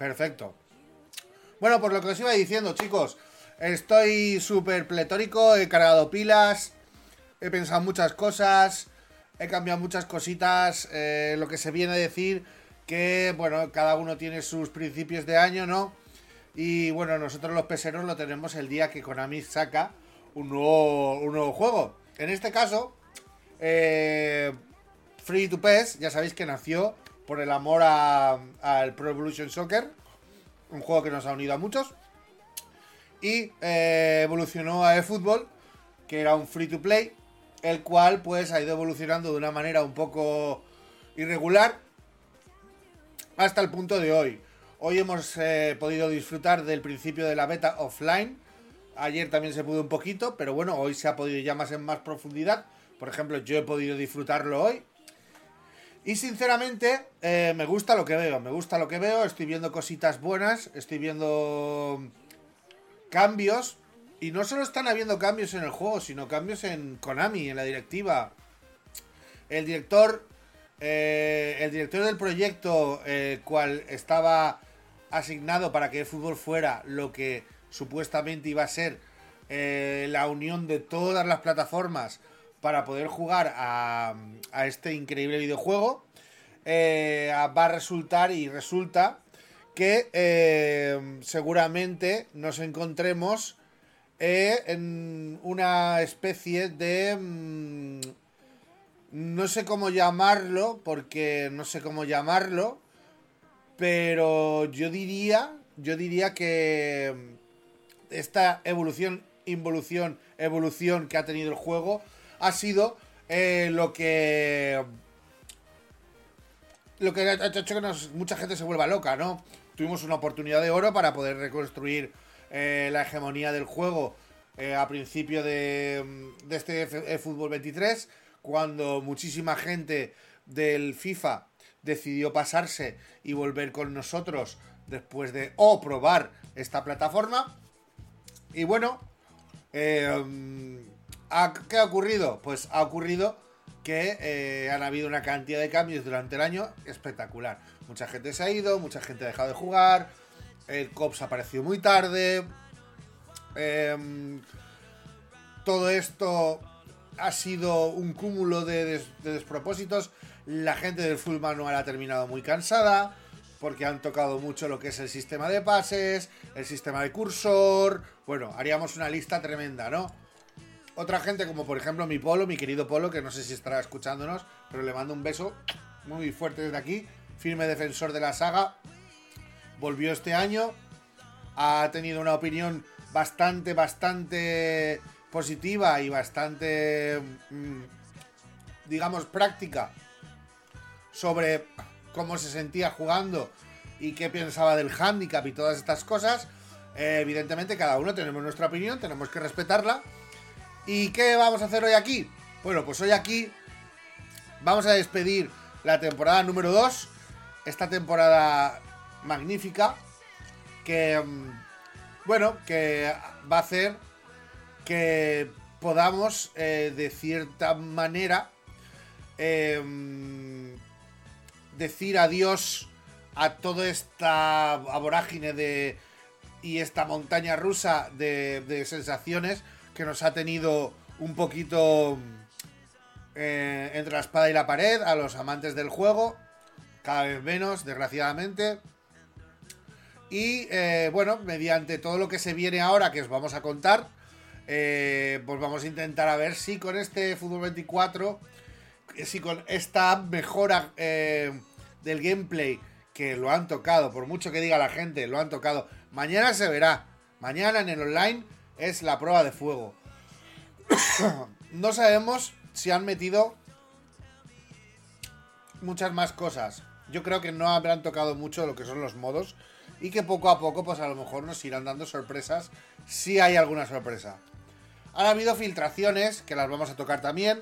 Perfecto. Bueno, pues lo que os iba diciendo, chicos. Estoy súper pletórico, he cargado pilas, he pensado muchas cosas, he cambiado muchas cositas. eh, lo que se viene a decir que, bueno, cada uno tiene sus principios de año, ¿no? Y bueno, nosotros los peseros lo tenemos el día que Konami saca un nuevo, un nuevo juego. En este caso, eh, Free to PES, ya sabéis que nació por el amor al Pro Evolution Soccer, un juego que nos ha unido a muchos. Y eh, evolucionó a eFootball, que era un free to play, el cual pues ha ido evolucionando de una manera un poco irregular hasta el punto de hoy. Hoy hemos eh, podido disfrutar del principio de la beta offline. Ayer también se pudo un poquito, pero bueno, hoy se ha podido ya más en más profundidad. Por ejemplo, yo he podido disfrutarlo hoy. Y sinceramente, eh, me gusta lo que veo. Me gusta lo que veo. Estoy viendo cositas buenas. Estoy viendo cambios. Y no solo están habiendo cambios en el juego, sino cambios en Konami, en la directiva. El director. eh, el director del proyecto, cual estaba asignado para que el fútbol fuera lo que supuestamente iba a ser eh, la unión de todas las plataformas para poder jugar a, a este increíble videojuego, eh, va a resultar y resulta que eh, seguramente nos encontremos eh, en una especie de... mm, no sé cómo llamarlo, porque no sé cómo llamarlo, pero yo diría, yo diría que esta evolución, involución, evolución que ha tenido el juego ha sido eh, lo que lo que ha hecho que mucha gente se vuelva loca, ¿no? Tuvimos una oportunidad de oro para poder reconstruir eh, la hegemonía del juego eh, a principio de, de este F- Fútbol 23, cuando muchísima gente del FIFA decidió pasarse y volver con nosotros después de o probar esta plataforma. Y bueno, eh, ¿a- ¿qué ha ocurrido? Pues ha ocurrido que eh, han habido una cantidad de cambios durante el año espectacular. Mucha gente se ha ido, mucha gente ha dejado de jugar, el COPS apareció muy tarde. em, todo esto ha sido un cúmulo de, de despropósitos. La gente del full manual ha terminado muy cansada porque han tocado mucho lo que es el sistema de pases, el sistema de cursor. Bueno, haríamos una lista tremenda, ¿no? Otra gente, como por ejemplo mi Polo, mi querido Polo, que no sé si estará escuchándonos, pero le mando un beso muy fuerte desde aquí. Firme defensor de la saga. Volvió este año. Ha tenido una opinión bastante, bastante positiva y bastante, mm, digamos, práctica sobre cómo se sentía jugando y qué pensaba del handicap y todas estas cosas. Eh, evidentemente, cada uno tenemos nuestra opinión, tenemos que respetarla. ¿Y qué vamos a hacer hoy aquí? Bueno, pues hoy aquí vamos a despedir la temporada número 2. Esta temporada magnífica. Que, mm, bueno, que va a hacer que podamos, eh, de cierta manera, eh, decir adiós a toda esta vorágine de y esta montaña rusa de sensaciones que nos ha tenido un poquito eh, entre la espada y la pared a los amantes del juego, cada vez menos, desgraciadamente. Y eh, bueno, mediante todo lo que se viene ahora que os vamos a contar, eh, pues vamos a intentar a ver si con este Fútbol 24, eh, si con esta mejora del gameplay que lo han tocado, por mucho que diga la gente, lo han tocado. Mañana se verá. Mañana en el online es la prueba de fuego. no sabemos si han metido muchas más cosas. Yo creo que no habrán tocado mucho lo que son los modos y que poco a poco pues a lo mejor nos irán dando sorpresas si hay alguna sorpresa. Han habido filtraciones que las vamos a tocar también.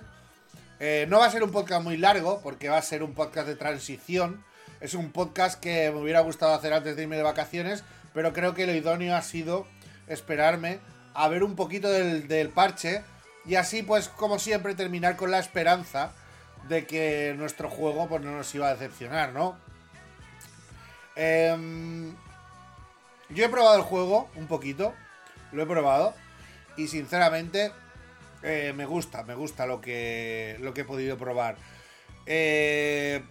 Eh, no va a ser un podcast muy largo porque va a ser un podcast de transición. Es un podcast que me hubiera gustado hacer antes de irme de vacaciones, pero creo que lo idóneo ha sido esperarme a ver un poquito del, del parche y así pues como siempre terminar con la esperanza de que nuestro juego pues no nos iba a decepcionar, ¿no? Em, Yo he probado el juego un poquito, lo he probado y sinceramente eh, me gusta, me gusta lo que, lo que he podido probar. Eh,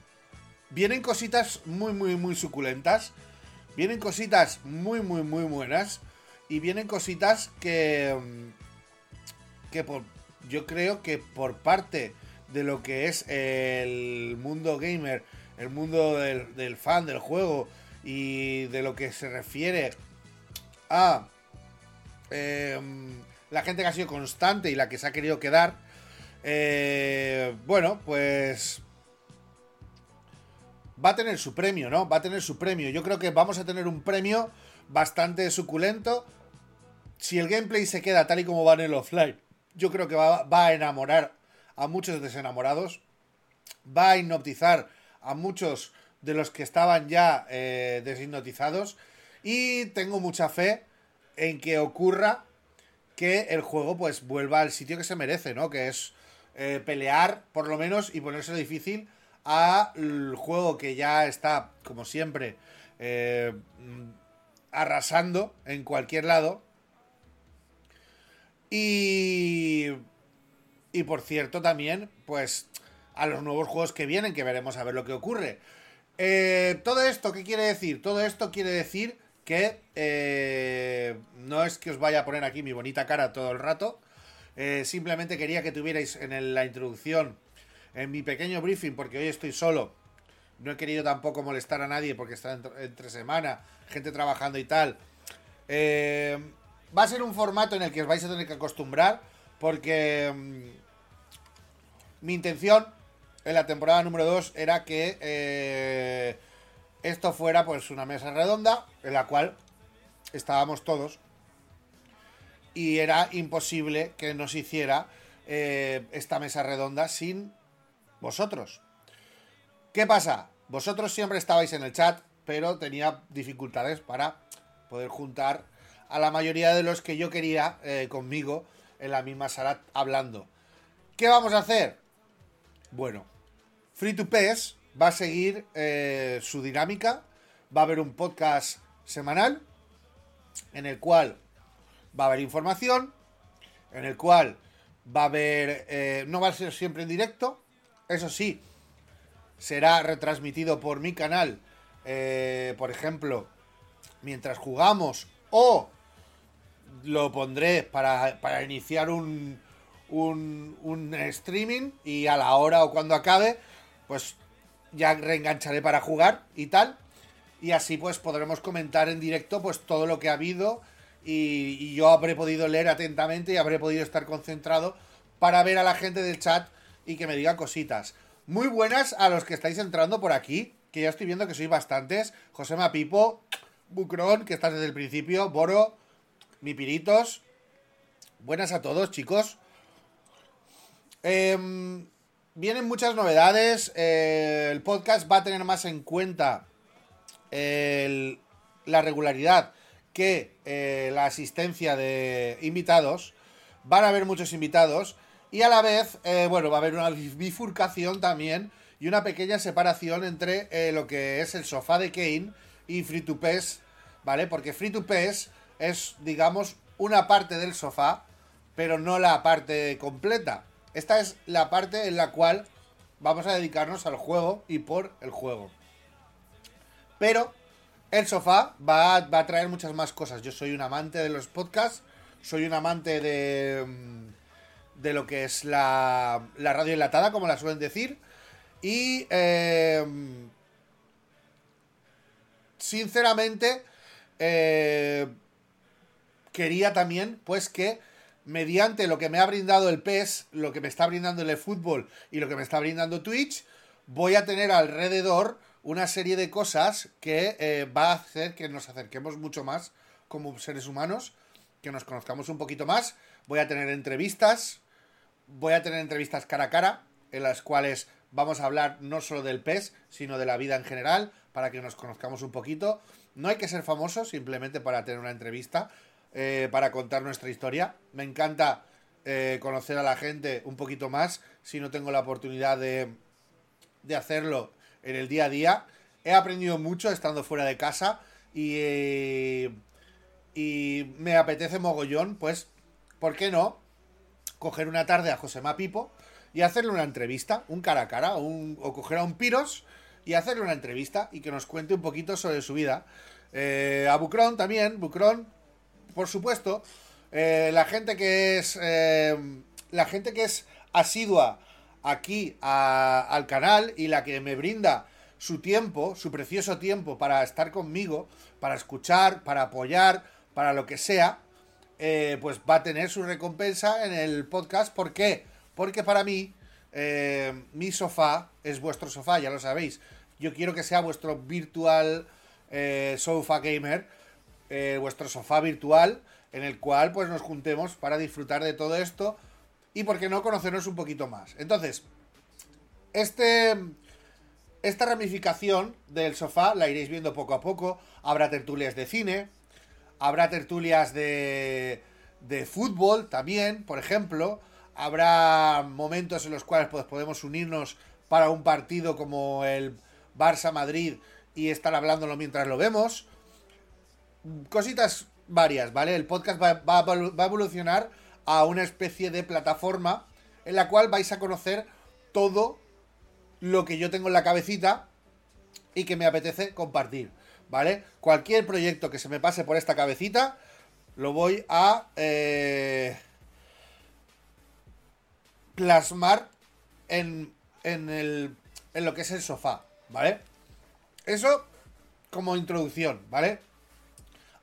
vienen cositas muy, muy, muy suculentas. Vienen cositas muy, muy, muy buenas. Y vienen cositas que. Que por. Yo creo que por parte de lo que es el mundo gamer, el mundo del, fan del juego y de lo que se refiere a em, la gente que ha sido constante y la que se ha querido quedar, eh, bueno, pues va a tener su premio, ¿no? Va a tener su premio. Yo creo que vamos a tener un premio bastante suculento. Si el gameplay se queda tal y como va en el offline, yo creo que va, a enamorar a muchos desenamorados. Va a hipnotizar a muchos de los que estaban ya eh, deshipnotizados. Y tengo mucha fe en que ocurra que el juego pues vuelva al sitio que se merece, ¿no? Que es eh, pelear, por lo menos, y ponerse difícil al juego que ya está, como siempre, eh, arrasando en cualquier lado. Y, y por cierto también, pues a los nuevos juegos que vienen, que veremos a ver lo que ocurre. Eh, todo esto, ¿qué quiere decir? Todo esto quiere decir que eh, no es que os vaya a poner aquí mi bonita cara todo el rato. simplemente quería que tuvierais en la introducción en mi pequeño briefing, porque hoy estoy solo. No he querido tampoco molestar a nadie porque está entre, semana, gente trabajando y tal. Eh, va a ser un formato en el que os vais a tener que acostumbrar, porque mm, mi intención en la temporada número 2 era que eh, esto fuera pues una mesa redonda en la cual estábamos todos y era imposible que nos hiciera eh, esta mesa redonda sin vosotros. ¿Qué pasa? Vosotros siempre estabais en el chat, pero tenía dificultades para poder juntar a la mayoría de los que yo quería eh, conmigo en la misma sala hablando. ¿Qué vamos a hacer? Bueno, Free to PES va a seguir eh, su dinámica. Va a haber un podcast semanal en el cual va a haber información, en el cual va a haber... Eh, no va a ser siempre en directo, eso sí, será retransmitido por mi canal, por ejemplo, mientras jugamos o lo pondré para, iniciar un, un, un, streaming y a la hora o cuando acabe, pues ya reengancharé para jugar y tal. Y así pues podremos comentar en directo pues todo lo que ha habido y, yo habré podido leer atentamente y habré podido estar concentrado para ver a la gente del chat y que me digan cositas. Muy buenas a los que estáis entrando por aquí, que ya estoy viendo que sois bastantes. José Mapipo, Bucrón, que estás desde el principio, Boro, Mi Piritos. Buenas a todos, chicos. Em, vienen muchas novedades. Eh, el podcast va a tener más en cuenta la regularidad que eh, la asistencia de invitados. Van a haber muchos invitados. Y a la vez, eh, bueno, va a haber una bifurcación también y una pequeña separación entre lo que es el sofá de Kane y Free to PES, ¿vale? Porque Free to PES es, digamos, una parte del sofá, pero no la parte completa. Esta es la parte en la cual vamos a dedicarnos al juego y por el juego. Pero el sofá va va a traer muchas más cosas. Yo soy un amante de los podcasts, soy un amante de mm, de lo que es la, la radio enlatada, como la suelen decir. Y em, sinceramente eh, quería también pues que mediante lo que me ha brindado el PES, lo que me está brindando el fútbol y lo que me está brindando Twitch, voy a tener alrededor una serie de cosas que eh, va a hacer que nos acerquemos mucho más como seres humanos, que nos conozcamos un poquito más. Voy a tener entrevistas, voy a tener entrevistas cara a cara en las cuales vamos a hablar no solo del PES, sino de la vida en general, para que nos conozcamos un poquito. No hay que ser famoso simplemente para tener una entrevista, eh, para contar nuestra historia. Me encanta eh, conocer a la gente un poquito más, si no tengo la oportunidad de, de hacerlo en el día a día. He aprendido mucho estando fuera de casa y, y me apetece mogollón, pues, ¿por qué no? Coger una tarde a José Pipo y hacerle una entrevista, un cara a cara, o coger a un Piros y hacerle una entrevista y que nos cuente un poquito sobre su vida. Eh, a Bucron también, Bucron, por supuesto, eh, la gente que es eh, la gente que es asidua aquí al canal y la que me brinda su tiempo, su precioso tiempo para estar conmigo, para escuchar, para apoyar, para lo que sea, pues va a tener su recompensa en el podcast. ¿Por qué? Porque para mí mi sofá es vuestro sofá, ya lo sabéis. Yo quiero que sea vuestro virtual eh, sofa gamer, eh, vuestro sofá virtual, en el cual pues nos juntemos para disfrutar de todo esto y, por qué no, conocernos un poquito más. Entonces, este, esta ramificación del sofá la iréis viendo poco a poco. Habrá tertulias de cine, habrá tertulias de, de fútbol también, por ejemplo. Habrá momentos en los cuales pues, podemos unirnos para un partido como el Barça-Madrid y estar hablándolo mientras lo vemos. Cositas varias, ¿vale? El podcast va, a evolucionar a una especie de plataforma en la cual vais a conocer todo lo que yo tengo en la cabecita y que me apetece compartir, ¿vale? Cualquier proyecto que se me pase por esta cabecita, lo voy a eh, plasmar en, en, el, en lo que es el sofá, ¿vale? Eso como introducción, ¿vale?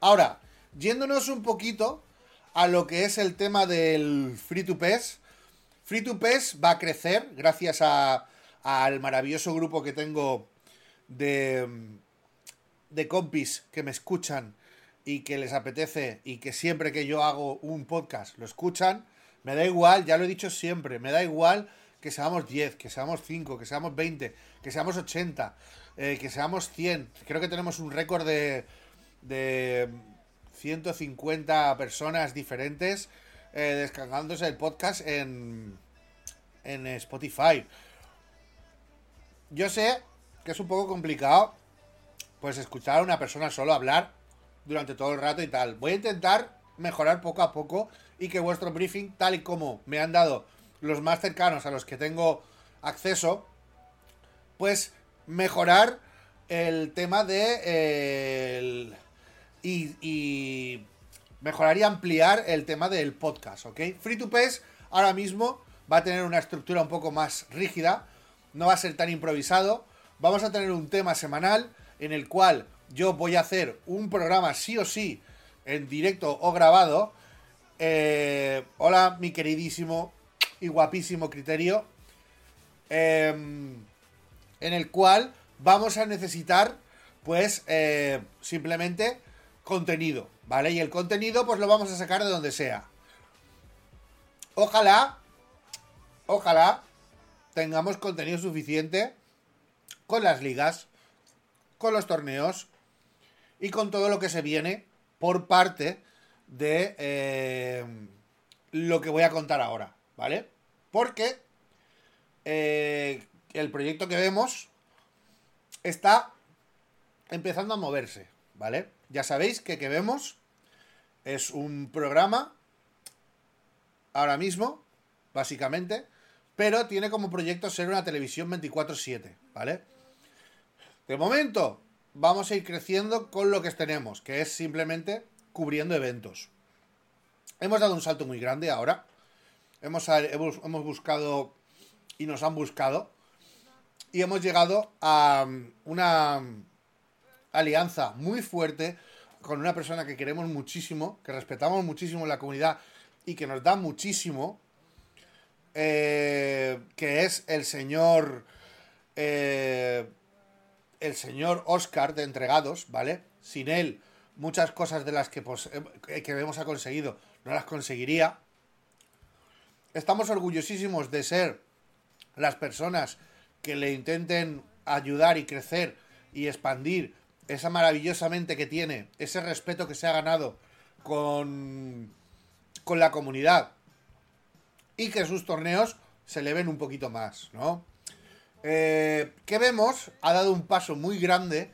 Ahora, yéndonos un poquito a lo que es el tema del Free to PES. Free to PES va a crecer gracias al maravilloso grupo que tengo de, de compis que me escuchan y que les apetece y que siempre que yo hago un podcast lo escuchan. Me da igual, ya lo he dicho siempre, me da igual que seamos 10, que seamos 5, que seamos 20, que seamos 80, eh, que seamos 100. Creo que tenemos un récord de, de 150 personas diferentes eh, descargándose el podcast en, en Spotify. Yo sé que es un poco complicado pues escuchar a una persona solo hablar durante todo el rato y tal. Voy a intentar mejorar poco a poco y que vuestro briefing, tal y como me han dado los más cercanos a los que tengo acceso, pues mejorar el tema de y, y ampliar el tema del podcast, ¿ok? Free to Pass ahora mismo va a tener una estructura un poco más rígida, no va a ser tan improvisado, vamos a tener un tema semanal en el cual yo voy a hacer un programa sí o sí en directo o grabado. Eh, hola, mi queridísimo y guapísimo criterio, em, en el cual vamos a necesitar, pues, eh, simplemente contenido, ¿vale? Y el contenido, pues lo vamos a sacar de donde sea. Ojalá, ojalá tengamos contenido suficiente con las ligas, con los torneos y con todo lo que se viene por parte de eh, lo que voy a contar ahora, ¿vale? Porque eh, el proyecto que vemos está empezando a moverse, ¿vale? Ya sabéis que que vemos es un programa ahora mismo, básicamente, pero tiene como proyecto ser una televisión 24/7, ¿vale? De momento, vamos a ir creciendo con lo que tenemos, que es simplemente cubriendo eventos. Hemos dado un salto muy grande ahora, hemos, hemos, buscado y nos han buscado y hemos llegado a una alianza muy fuerte con una persona que queremos muchísimo, que respetamos muchísimo en la comunidad y que nos da muchísimo, eh, que es el señor, eh, el señor Oscar de Entregados, ¿vale? Sin él, muchas cosas de las que, eh, que hemos conseguido no las conseguiría. Estamos orgullosísimos de ser las personas que le intenten ayudar y crecer y expandir esa maravillosa mente que tiene, ese respeto que se ha ganado con, con la comunidad y que sus torneos se le ven un poquito más, ¿no? Eh, que vemos ha dado un paso muy grande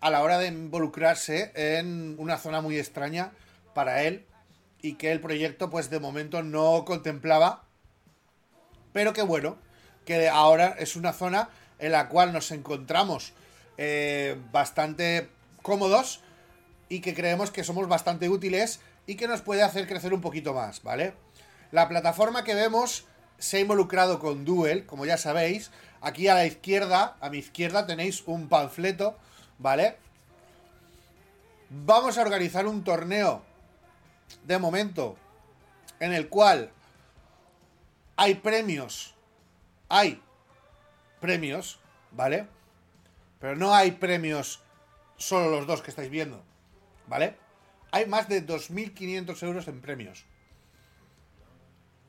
a la hora de involucrarse en una zona muy extraña para él y que el proyecto pues de momento no contemplaba. Pero que bueno, que ahora es una zona en la cual nos encontramos eh, bastante cómodos y que creemos que somos bastante útiles y que nos puede hacer crecer un poquito más, ¿vale? La plataforma que vemos se ha involucrado con Duel, como ya sabéis. Aquí a la izquierda, a mi izquierda tenéis un panfleto, ¿vale? Vamos a organizar un torneo de momento en el cual hay premios. Hay premios, ¿vale? Pero no hay premios solo los dos que estáis viendo, ¿vale? Hay más de 2.500 euros en premios.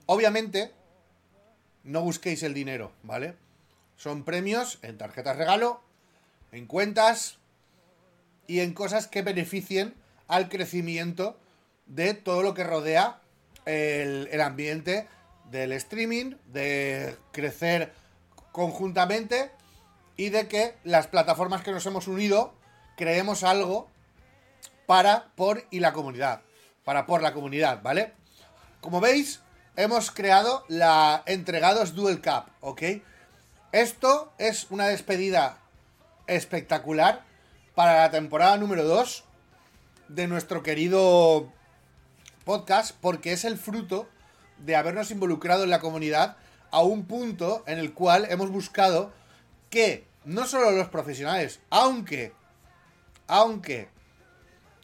Obviamente, no busquéis el dinero, ¿vale? Son premios en tarjetas regalo, en cuentas y en cosas que beneficien al crecimiento de todo lo que rodea el, el ambiente del streaming, de crecer conjuntamente y de que las plataformas que nos hemos unido creemos algo para, por y la comunidad. Para por la comunidad, ¿vale? Como veis, hemos creado la Entregados Duel Cup, ¿ok? Esto es una despedida espectacular para la temporada número 2 de nuestro querido podcast porque es el fruto de habernos involucrado en la comunidad a un punto en el cual hemos buscado que no solo los profesionales, aunque, aunque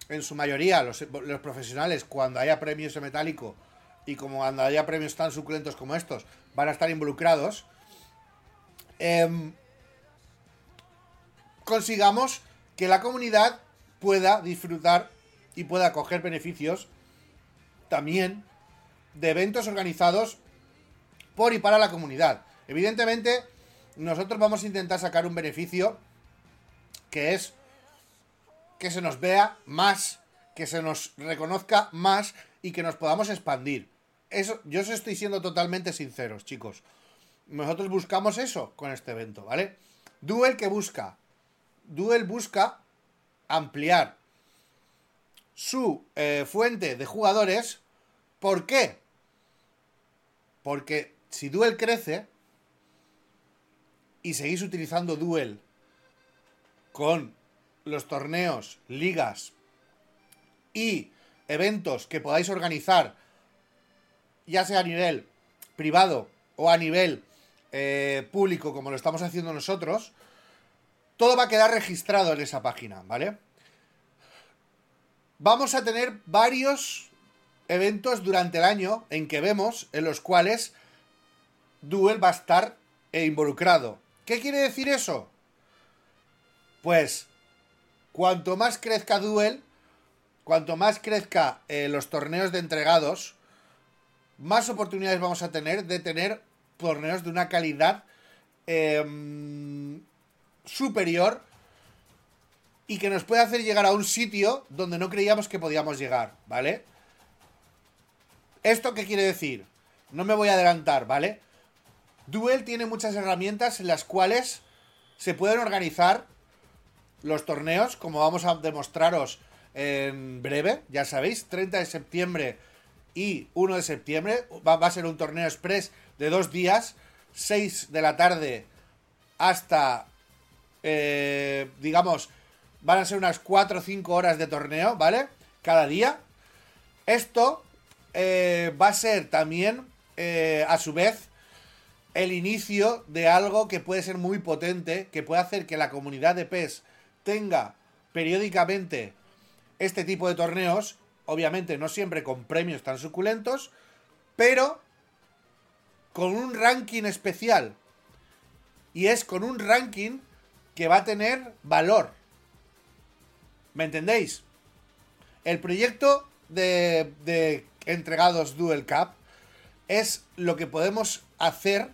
en su mayoría los, los profesionales cuando haya premios en metálico y como cuando haya premios tan suculentos como estos van a estar involucrados, em, consigamos que la comunidad pueda disfrutar y pueda coger beneficios también de eventos organizados por y para la comunidad. Evidentemente, nosotros vamos a intentar sacar un beneficio que es que se nos vea más, que se nos reconozca más y que nos podamos expandir. Eso, yo os estoy siendo totalmente sinceros, chicos. Nosotros buscamos eso con este evento, ¿vale? Duel que busca. Duel busca ampliar su eh, fuente de jugadores ¿Por qué? Porque si Duel crece y seguís utilizando Duel con los torneos, ligas y eventos que podáis organizar, ya sea a nivel privado o a nivel eh, público, como lo estamos haciendo nosotros, todo va a quedar registrado en esa página, ¿vale? Vamos a tener varios eventos durante el año en que vemos en los cuales Duel va a estar involucrado. ¿Qué quiere decir eso? Pues cuanto más crezca Duel, cuanto más crezca eh, los torneos de entregados, más oportunidades vamos a tener de tener torneos de una calidad em, superior y que nos puede hacer llegar a un sitio donde no creíamos que podíamos llegar, ¿vale? ¿Esto qué quiere decir? No me voy a adelantar, ¿vale? Duel tiene muchas herramientas en las cuales se pueden organizar los torneos, como vamos a demostraros en breve, ya sabéis, 30 de septiembre y 1 de septiembre, va, a ser un torneo express de dos días, 6 de la tarde hasta, eh, digamos, van a ser unas 4 o 5 horas de torneo, ¿vale? Cada día. Esto eh, va a ser también, eh, a su vez, el inicio de algo que puede ser muy potente, que puede hacer que la comunidad de PES tenga periódicamente este tipo de torneos, obviamente no siempre con premios tan suculentos, pero con un ranking especial. Y es con un ranking que va a tener valor. ¿Me entendéis? El proyecto de, de entregados Duel Cup es lo que podemos hacer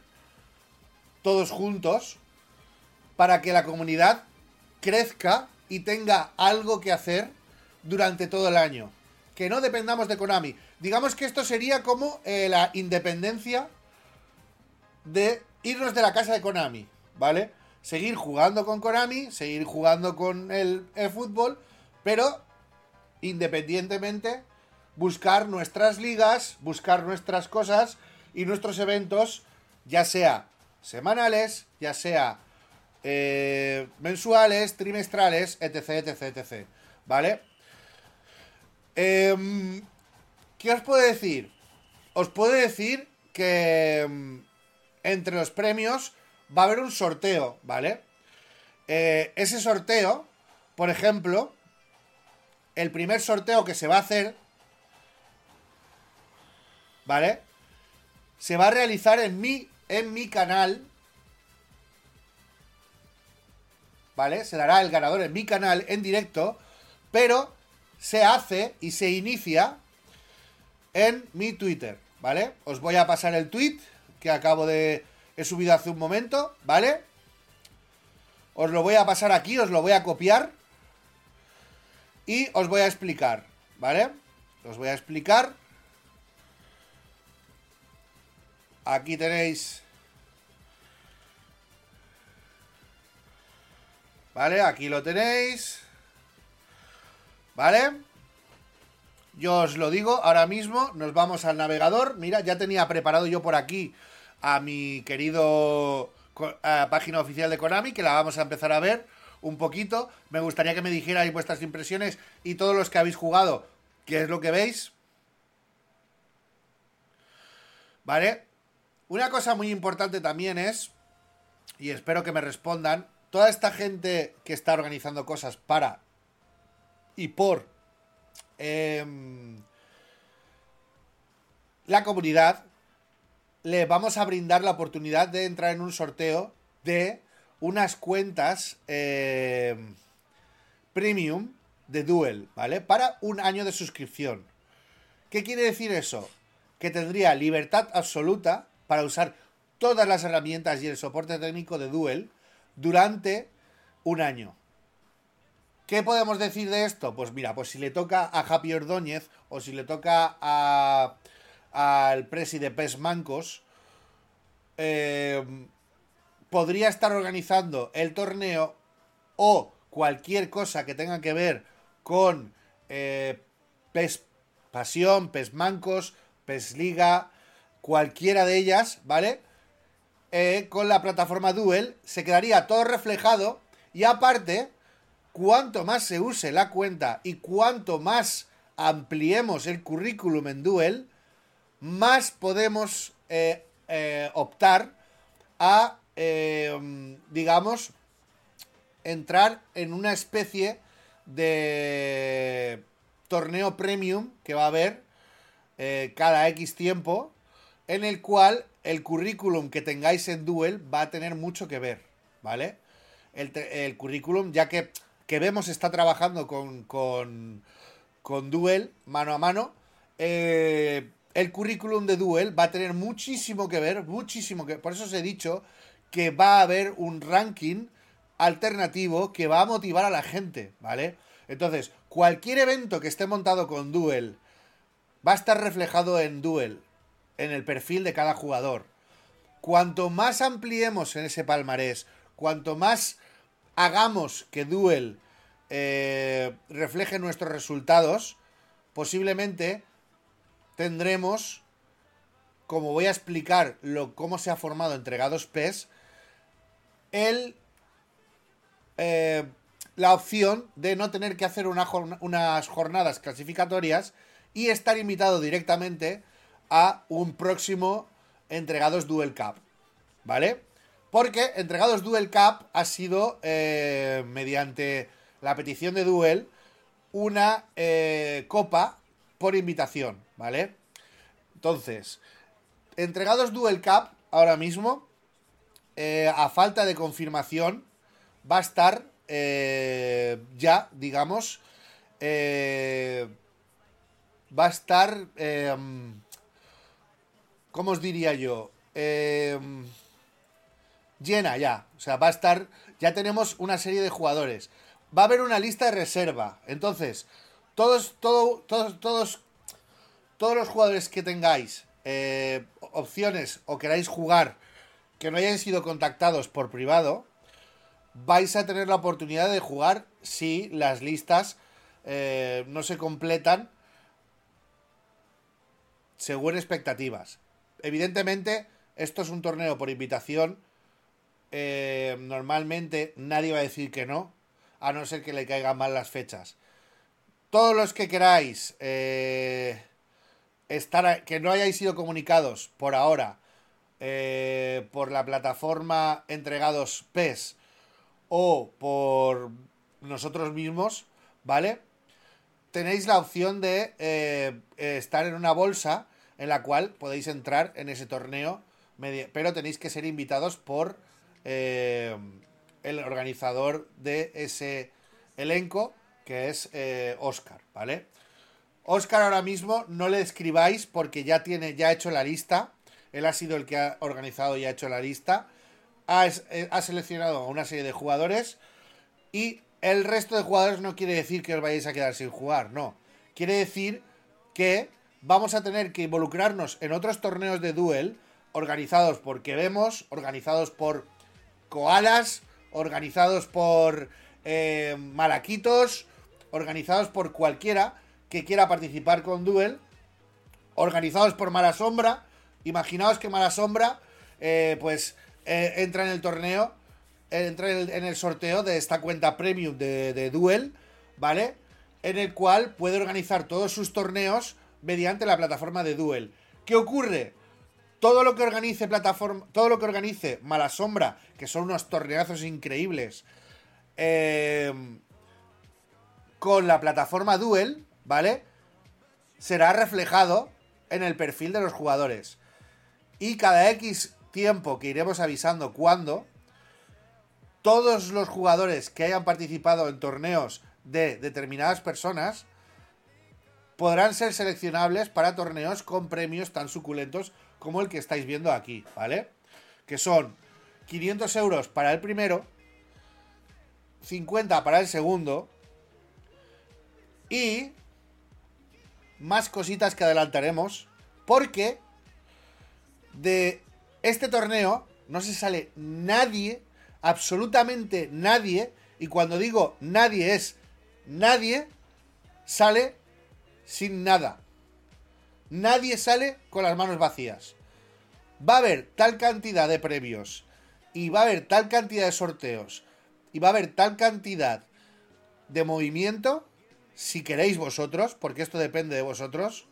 todos juntos para que la comunidad crezca y tenga algo que hacer durante todo el año. Que no dependamos de Konami. Digamos que esto sería como eh, la independencia de irnos de la casa de Konami, ¿vale? seguir jugando con Konami, seguir jugando con el, fútbol, pero independientemente buscar nuestras ligas, buscar nuestras cosas y nuestros eventos, ya sea semanales, ya sea eh, mensuales, trimestrales, etc, etc, etc. ¿Vale? Em, ¿Qué os puedo decir? Os puedo decir que em, entre los premios va a haber un sorteo, ¿vale? Eh, ese sorteo, por ejemplo, el primer sorteo que se va a hacer, ¿vale? Se va a realizar en mi, en mi canal, ¿vale? Se dará el ganador en mi canal en directo, pero se hace y se inicia en mi Twitter, ¿vale? Os voy a pasar el tweet que acabo de he subido hace un momento, ¿vale? Os lo voy a pasar aquí, os lo voy a copiar y os voy a explicar, ¿vale? Os voy a explicar. Aquí tenéis... ¿Vale? Aquí lo tenéis. ¿Vale? Yo os lo digo, ahora mismo nos vamos al navegador. Mira, ya tenía preparado yo por aquí a mi querido página oficial de Konami, que la vamos a empezar a ver un poquito. Me gustaría que me dijerais vuestras impresiones y todos los que habéis jugado, qué es lo que veis. ¿Vale? Una cosa muy importante también es, y espero que me respondan, toda esta gente que está organizando cosas para y por em, la comunidad, le vamos a brindar la oportunidad de entrar en un sorteo de unas cuentas em, premium de Duel, ¿vale? Para un año de suscripción. ¿Qué quiere decir eso? Que tendría libertad absoluta para usar todas las herramientas y el soporte técnico de Duel durante un año. ¿Qué podemos decir de esto? Pues mira, pues si le toca a Happy Ordóñez o si le toca a al presi de PES Mancos, eh, podría estar organizando el torneo o cualquier cosa que tenga que ver con eh, PES Pasión, PES Mancos, PES Liga, cualquiera de ellas, ¿vale? Eh, con la plataforma Duel se quedaría todo reflejado y aparte cuanto más se use la cuenta y cuanto más ampliemos el currículum en Duel, más podemos eh, eh, optar a, eh, digamos, entrar en una especie de torneo premium que va a haber cada X tiempo, en el cual el currículum que tengáis en Duel va a tener mucho que ver, ¿vale? El, currículum, ya que, que vemos está trabajando con, con, con Duel mano a mano, eh, el currículum de Duel va a tener muchísimo que ver, muchísimo que Por eso os he dicho que va a haber un ranking alternativo que va a motivar a la gente, ¿vale? Entonces, cualquier evento que esté montado con Duel va a estar reflejado en Duel, en el perfil de cada jugador. Cuanto más ampliemos en ese palmarés, cuanto más hagamos que Duel eh, refleje nuestros resultados, posiblemente tendremos, como voy a explicar lo, cómo se ha formado Entregados PES, el, eh, la opción de no tener que hacer unas jornadas clasificatorias y estar invitado directamente a un próximo Entregados Duel Cup. ¿Vale? Porque Entregados Duel Cup ha sido, eh, mediante la petición de Duel, una eh, copa por invitación, ¿vale? Entonces, entregados Duel Cup ahora mismo, eh, a falta de confirmación, va a estar ya, digamos, va a estar, ¿cómo os diría yo? llena ya, o sea, va a estar, ya tenemos una serie de jugadores. Va a haber una lista de reserva. Entonces, todos, todos, todos, todos los jugadores que tengáis eh, opciones o queráis jugar que no hayan sido contactados por privado, vais a tener la oportunidad de jugar si las listas eh, no se completan según expectativas. Evidentemente, esto es un torneo por invitación. Eh, normalmente nadie va a decir que no, a no ser que le caigan mal las fechas. Todos los que queráis eh, estar, que no hayáis sido comunicados por ahora eh, por la plataforma entregados PES o por nosotros mismos, ¿vale? Tenéis la opción de estar en una bolsa en la cual podéis entrar en ese torneo, pero tenéis que ser invitados por eh, el organizador de ese elenco, que es Oscar, ¿vale? Oscar ahora mismo no le escribáis porque ya tiene, ya ha hecho la lista él ha sido el que ha organizado y ha hecho la lista. Eh, ha, seleccionado a una serie de jugadores. Y el resto de jugadores no quiere decir que os vayáis a quedar sin jugar, no. Quiere decir que vamos a tener que involucrarnos en otros torneos de duel organizados por vemos, organizados por koalas, organizados por eh, malaquitos, organizados por cualquiera que quiera participar con duel, organizados por mala sombra, Imaginaos que Mala Sombra, eh, pues, eh, entra en el torneo, entra en el, sorteo de esta cuenta premium de, de, Duel, ¿vale? En el cual puede organizar todos sus torneos mediante la plataforma de Duel. ¿Qué ocurre? Todo lo que organice plataforma, todo lo que organice Mala Sombra, que son unos torneazos increíbles, eh, con la plataforma Duel, ¿vale? Será reflejado en el perfil de los jugadores. Y cada X tiempo que iremos avisando cuándo, todos los jugadores que hayan participado en torneos de determinadas personas podrán ser seleccionables para torneos con premios tan suculentos como el que estáis viendo aquí, ¿vale? Que son 500 euros para el primero, 50 para el segundo y más cositas que adelantaremos porque de este torneo no se sale nadie, absolutamente nadie, y cuando digo nadie es nadie, sale sin nada. Nadie sale con las manos vacías. Va a haber tal cantidad de premios y va a haber tal cantidad de sorteos y va a haber tal cantidad de movimiento, si queréis vosotros, porque esto depende de vosotros,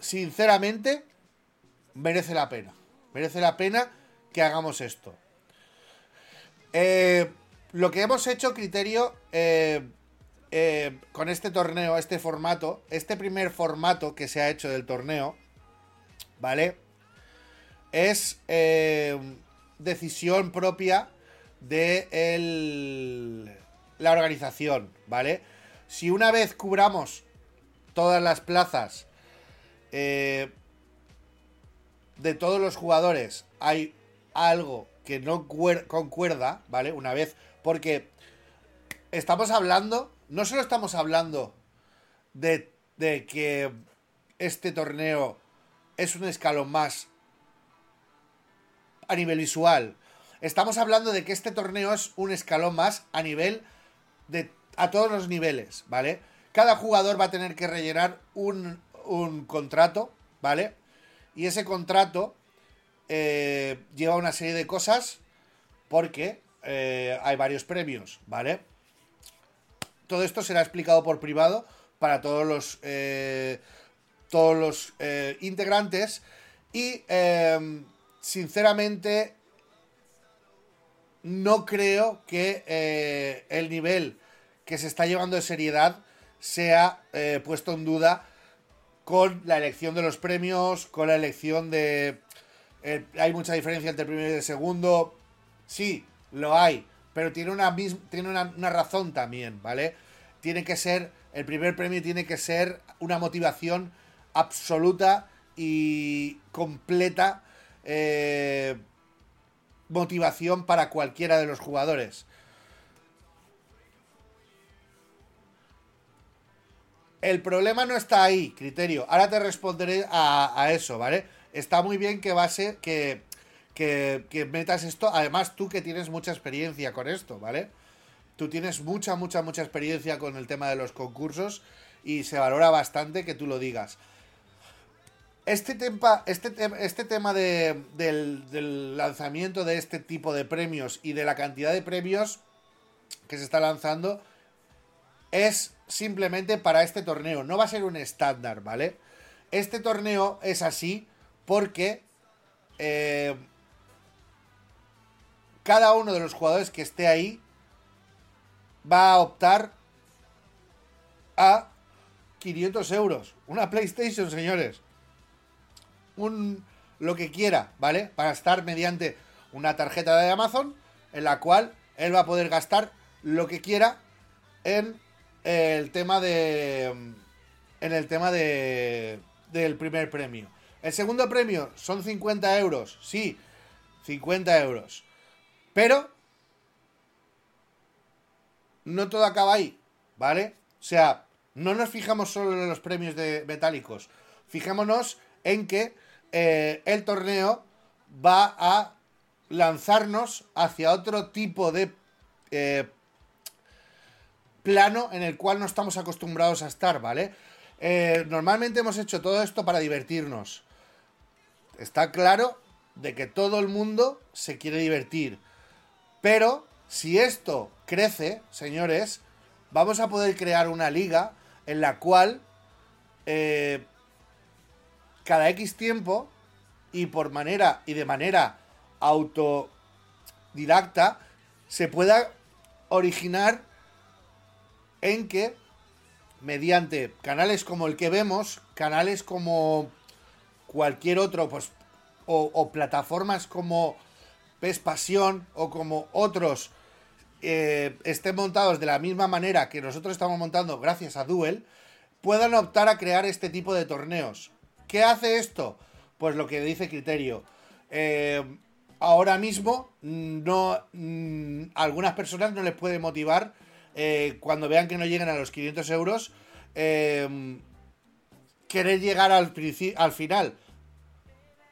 sinceramente, merece la pena. Merece la pena que hagamos esto. Eh, lo que hemos hecho, criterio, eh, eh, con este torneo, este formato, este primer formato que se ha hecho del torneo, ¿vale? Es decisión propia de la organización, ¿vale? Si una vez cubramos todas las plazas eh, de todos los jugadores hay algo que no concuerda, ¿vale? Una vez, porque estamos hablando, no solo estamos hablando de, que este torneo es un escalón más a nivel visual. Estamos hablando de que este torneo es un escalón más a nivel de a todos los niveles, ¿vale? Cada jugador va a tener que rellenar un, un contrato, ¿vale? Y ese contrato eh, lleva una serie de cosas porque eh, hay varios premios, ¿vale? Todo esto será explicado por privado para todos los, eh, todos los integrantes y sinceramente no creo que el nivel que se está llevando de seriedad sea puesto en duda con la elección de los premios, con la elección de... Eh, hay mucha diferencia entre el primero y el segundo. Sí, lo hay, pero tiene una, tiene una, razón también, ¿vale? Tiene que ser, el primer premio tiene que ser una motivación absoluta y completa eh, motivación para cualquiera de los jugadores. El problema no está ahí, criterio. Ahora te responderé a, eso, ¿vale? está muy bien que base, que, que, metas esto. Además, tú que tienes mucha experiencia con esto, ¿vale? Tú tienes mucha, mucha, mucha experiencia con el tema de los concursos y se valora bastante que tú lo digas. Este, tema, este, este tema de, del, del, lanzamiento de este tipo de premios y de la cantidad de premios que se está lanzando es simplemente para este torneo. No va a ser un estándar, ¿vale? Este torneo es así porque eh, cada uno de los jugadores que esté ahí va a optar a 500 euros. Una PlayStation, señores. Un lo que quiera, ¿vale? Para estar mediante una tarjeta de Amazon en la cual él va a poder gastar lo que quiera en el tema de en el tema de del primer premio. El segundo premio son 50 euros, sí, 50 euros. Pero no todo acaba ahí, ¿vale? O sea, no nos fijamos solo en los premios de metálicos, fijémonos en que eh, el torneo va a lanzarnos hacia otro tipo de eh, plano en el cual no estamos acostumbrados a estar, ¿vale? Eh, normalmente hemos hecho todo esto para divertirnos. Está claro de que todo el mundo se quiere divertir. Pero si esto crece, señores, vamos a poder crear una liga en la cual eh, cada X tiempo y por manera y de manera autodidacta se pueda originar en que mediante canales como el que vemos, canales como cualquier otro, pues, o, plataformas como PES Pasión o como otros eh, estén montados de la misma manera que nosotros estamos montando gracias a Duel, puedan optar a crear este tipo de torneos. ¿Qué hace esto? Pues lo que dice Criterio. Eh, ahora mismo, no, mm, algunas personas no les puede motivar eh, cuando vean que no lleguen a los 500 euros, querer llegar al, al final.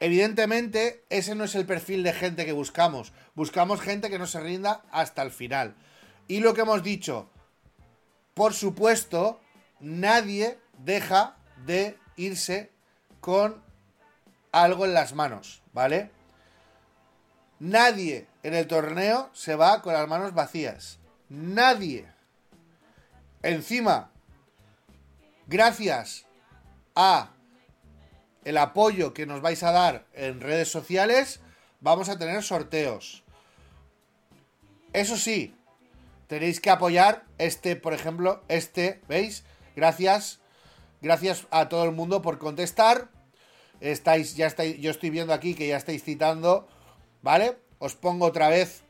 Evidentemente, ese no es el perfil de gente que buscamos. Buscamos gente que no se rinda hasta el final. Y lo que hemos dicho, por supuesto, nadie deja de irse con algo en las manos, ¿vale? Nadie en el torneo se va con las manos vacías. Nadie. Encima, gracias a el apoyo que nos vais a dar en redes sociales, vamos a tener sorteos. Eso sí, tenéis que apoyar este, por ejemplo, este, ¿veis? Gracias. Gracias a todo el mundo por contestar. Estáis, ya estáis, yo estoy viendo aquí que ya estáis citando, ¿vale? Os pongo otra vez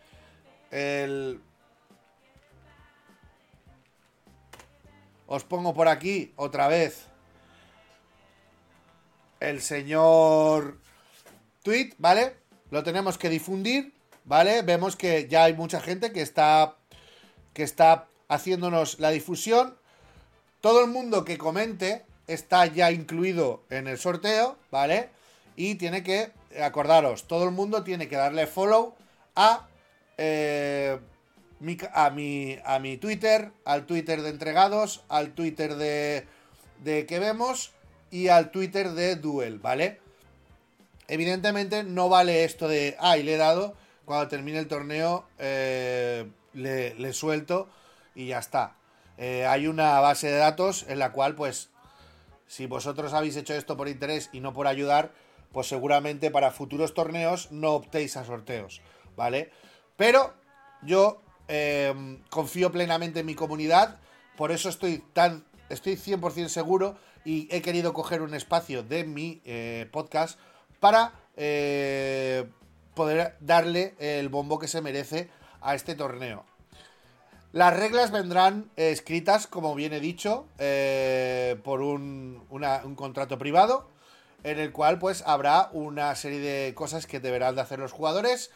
el, Os pongo por aquí otra vez el señor tweet, ¿vale? Lo tenemos que difundir, ¿vale? Vemos que ya hay mucha gente que está que está haciéndonos la difusión. Todo el mundo que comente está ya incluido en el sorteo, ¿vale? Y tiene que, acordaros, todo el mundo tiene que darle follow a eh, a, mi, a mi Twitter, al Twitter de entregados, al Twitter de, de que vemos y al Twitter de Duel, ¿vale? Evidentemente no vale esto de, ay, le he dado, cuando termine el torneo eh, le, suelto y ya está. Eh, hay una base de datos en la cual, pues, si vosotros habéis hecho esto por interés y no por ayudar, pues seguramente para futuros torneos no optéis a sorteos, ¿vale? Pero yo Em, confío plenamente en mi comunidad, por eso estoy tan, estoy 100% seguro y he querido coger un espacio de mi eh, podcast para eh, poder darle el bombo que se merece a este torneo. Las reglas vendrán escritas, como bien he dicho, eh, por un, un, contrato privado, en el cual pues habrá una serie de cosas que deberán de hacer los jugadores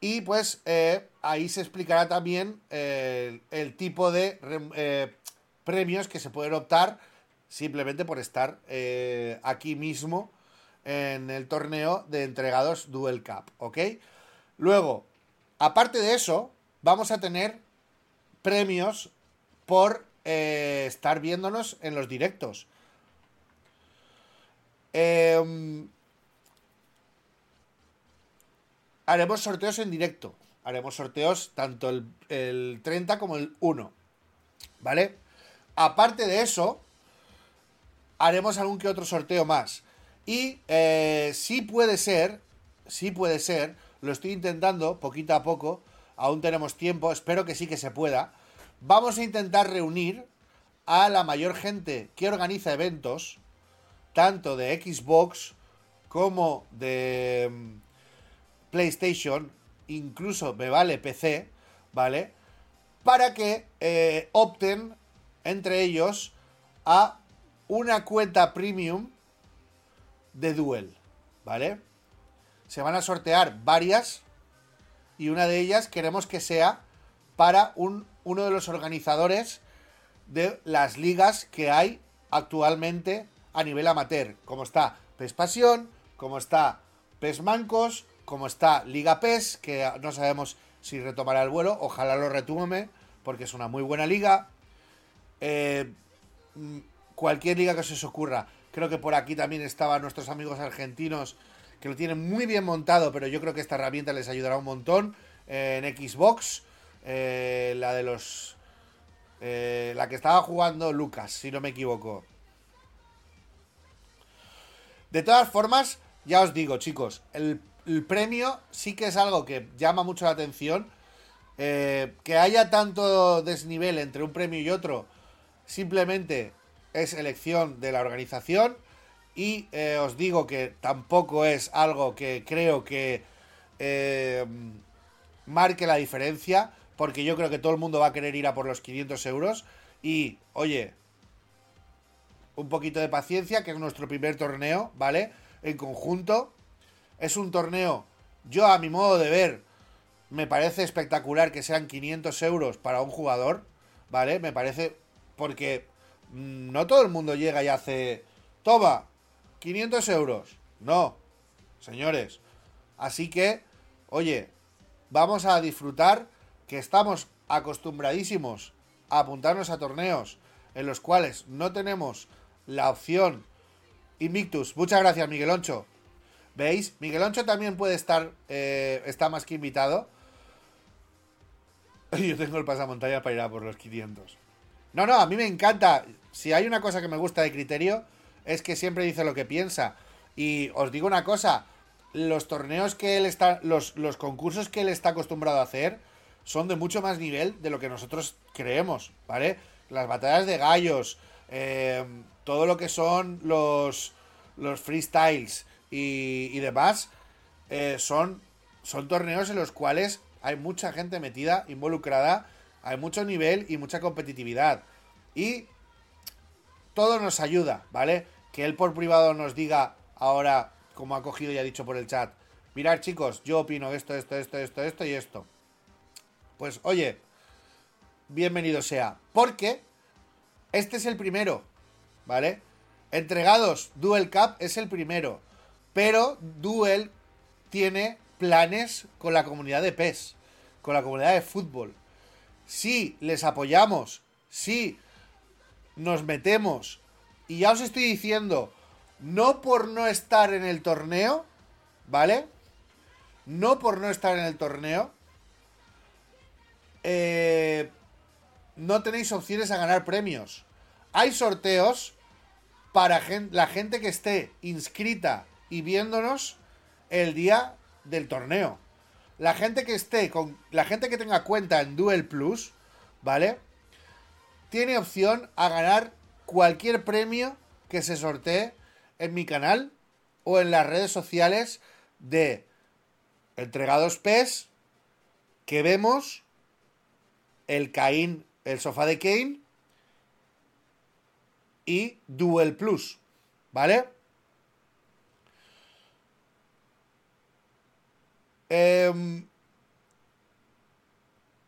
y pues eh, ahí se explicará también eh, el tipo de eh, premios que se pueden optar simplemente por estar aquí mismo en el torneo de entregados Duel Cup, ¿ok? Luego, aparte de eso, vamos a tener premios por eh, estar viéndonos en los directos. Em, haremos sorteos en directo. Haremos sorteos tanto el, el 30 como el 1. ¿Vale? Aparte de eso, haremos algún que otro sorteo más. Y eh, sí puede ser, sí puede ser, lo estoy intentando poquito a poco, aún tenemos tiempo, espero que sí que se pueda. Vamos a intentar reunir a la mayor gente que organiza eventos, tanto de Xbox como de mm, PlayStation, incluso me vale PC, ¿vale? Para que eh, opten entre ellos a una cuenta premium de Duel, ¿vale? Se van a sortear varias y una de ellas queremos que sea para un, uno de los organizadores de las ligas que hay actualmente a nivel amateur, como está PES Pasión, como está PES Mancos, como está Liga PES, que no sabemos si retomará el vuelo, ojalá lo retome, porque es una muy buena liga. Eh, cualquier liga que se os ocurra. Creo que por aquí también estaban nuestros amigos argentinos que lo tienen muy bien montado, pero yo creo que esta herramienta les ayudará un montón en Xbox. Eh, la de los. Eh, la que estaba jugando Lucas, si no me equivoco. De todas formas, ya os digo, chicos, el, premio sí que es algo que llama mucho la atención. Eh, que haya tanto desnivel entre un premio y otro, simplemente es elección de la organización y eh, os digo que tampoco es algo que creo que eh, marque la diferencia, porque yo creo que todo el mundo va a querer ir a por los 500 euros y, oye, un poquito de paciencia, que es nuestro primer torneo, ¿vale? En conjunto. Es un torneo, yo a mi modo de ver, me parece espectacular que sean 500 euros para un jugador, ¿vale? Me parece porque no todo el mundo llega y hace, toma, 500 euros. No, señores. Así que, oye, vamos a disfrutar que estamos acostumbradísimos a apuntarnos a torneos en los cuales no tenemos la opción Invictus. Muchas gracias, Miguel Oncho. ¿Veis? Miguel Oncho también puede estar, eh, está más que invitado. Yo tengo el pasamontaña para ir a por los 500. No, no, a mí me encanta si hay una cosa que me gusta de criterio, es que siempre dice lo que piensa. Y os digo una cosa, los torneos que él está, los, los concursos que él está acostumbrado a hacer son de mucho más nivel de lo que nosotros creemos, ¿vale? Las batallas de gallos, eh, todo lo que son los, los freestyles y, demás, eh, son, son torneos en los cuales hay mucha gente metida, involucrada, hay mucho nivel y mucha competitividad. Y todo nos ayuda, ¿vale? Que él por privado nos diga ahora, como ha cogido y ha dicho por el chat, mirad chicos, yo opino esto, esto, esto, esto, esto y esto. Pues oye, bienvenido sea, porque este es el primero, ¿vale? Entregados, Duel Cup es el primero, pero Duel tiene planes con la comunidad de PES, con la comunidad de fútbol. Si les apoyamos, si nos metemos. Y ya os estoy diciendo, no por no estar en el torneo, ¿vale? No por no estar en el torneo, eh, no tenéis opciones a ganar premios. Hay sorteos para la gente que esté inscrita y viéndonos el día del torneo. La gente que esté con la gente que tenga cuenta en Duel Plus, ¿vale? Tiene opción a ganar cualquier premio que se sortee en mi canal o en las redes sociales de Entregados PES que vemos el Caín, el sofá de Kane y Duel Plus, ¿vale? Eh,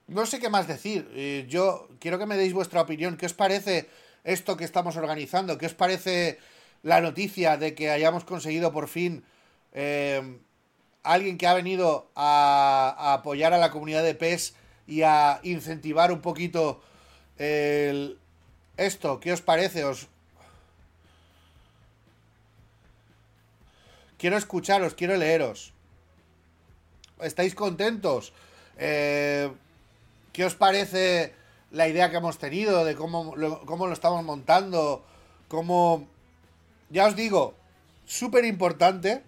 no sé qué más decir. Eh, yo quiero que me deis vuestra opinión. ¿Qué os parece esto que estamos organizando? ¿Qué os parece la noticia de que hayamos conseguido por fin eh, alguien que ha venido a, a, apoyar a la comunidad de PES y a incentivar un poquito el, esto. ¿Qué os parece? Os... Quiero escucharos, quiero leeros. ¿Estáis contentos? Eh, ¿Qué os parece la idea que hemos tenido de cómo lo, cómo lo estamos montando? Cómo... Ya os digo, súper importante.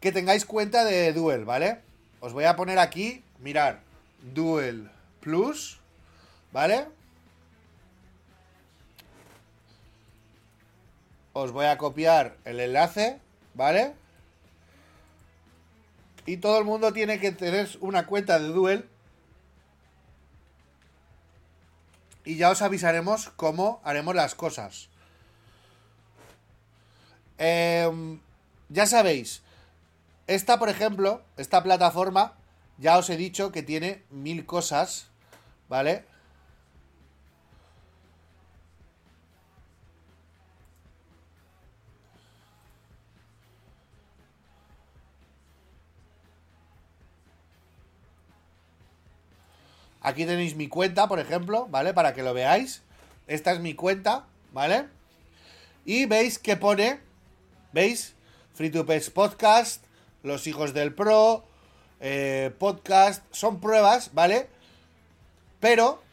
Que tengáis cuenta de Duel, ¿vale? Os voy a poner aquí, mirar, Duel Plus, ¿vale? Os voy a copiar el enlace, ¿vale? Y todo el mundo tiene que tener una cuenta de Duel. Y ya os avisaremos cómo haremos las cosas. Eh, ya sabéis, esta, por ejemplo, esta plataforma, ya os he dicho que tiene mil cosas, ¿vale? Aquí tenéis mi cuenta, por ejemplo, ¿vale? Para que lo veáis. Esta es mi cuenta, ¿vale? Y veis que pone, ¿veis? Free to Pets Podcast, Los Hijos del Pro, eh, Podcast, son pruebas, ¿vale? Pero...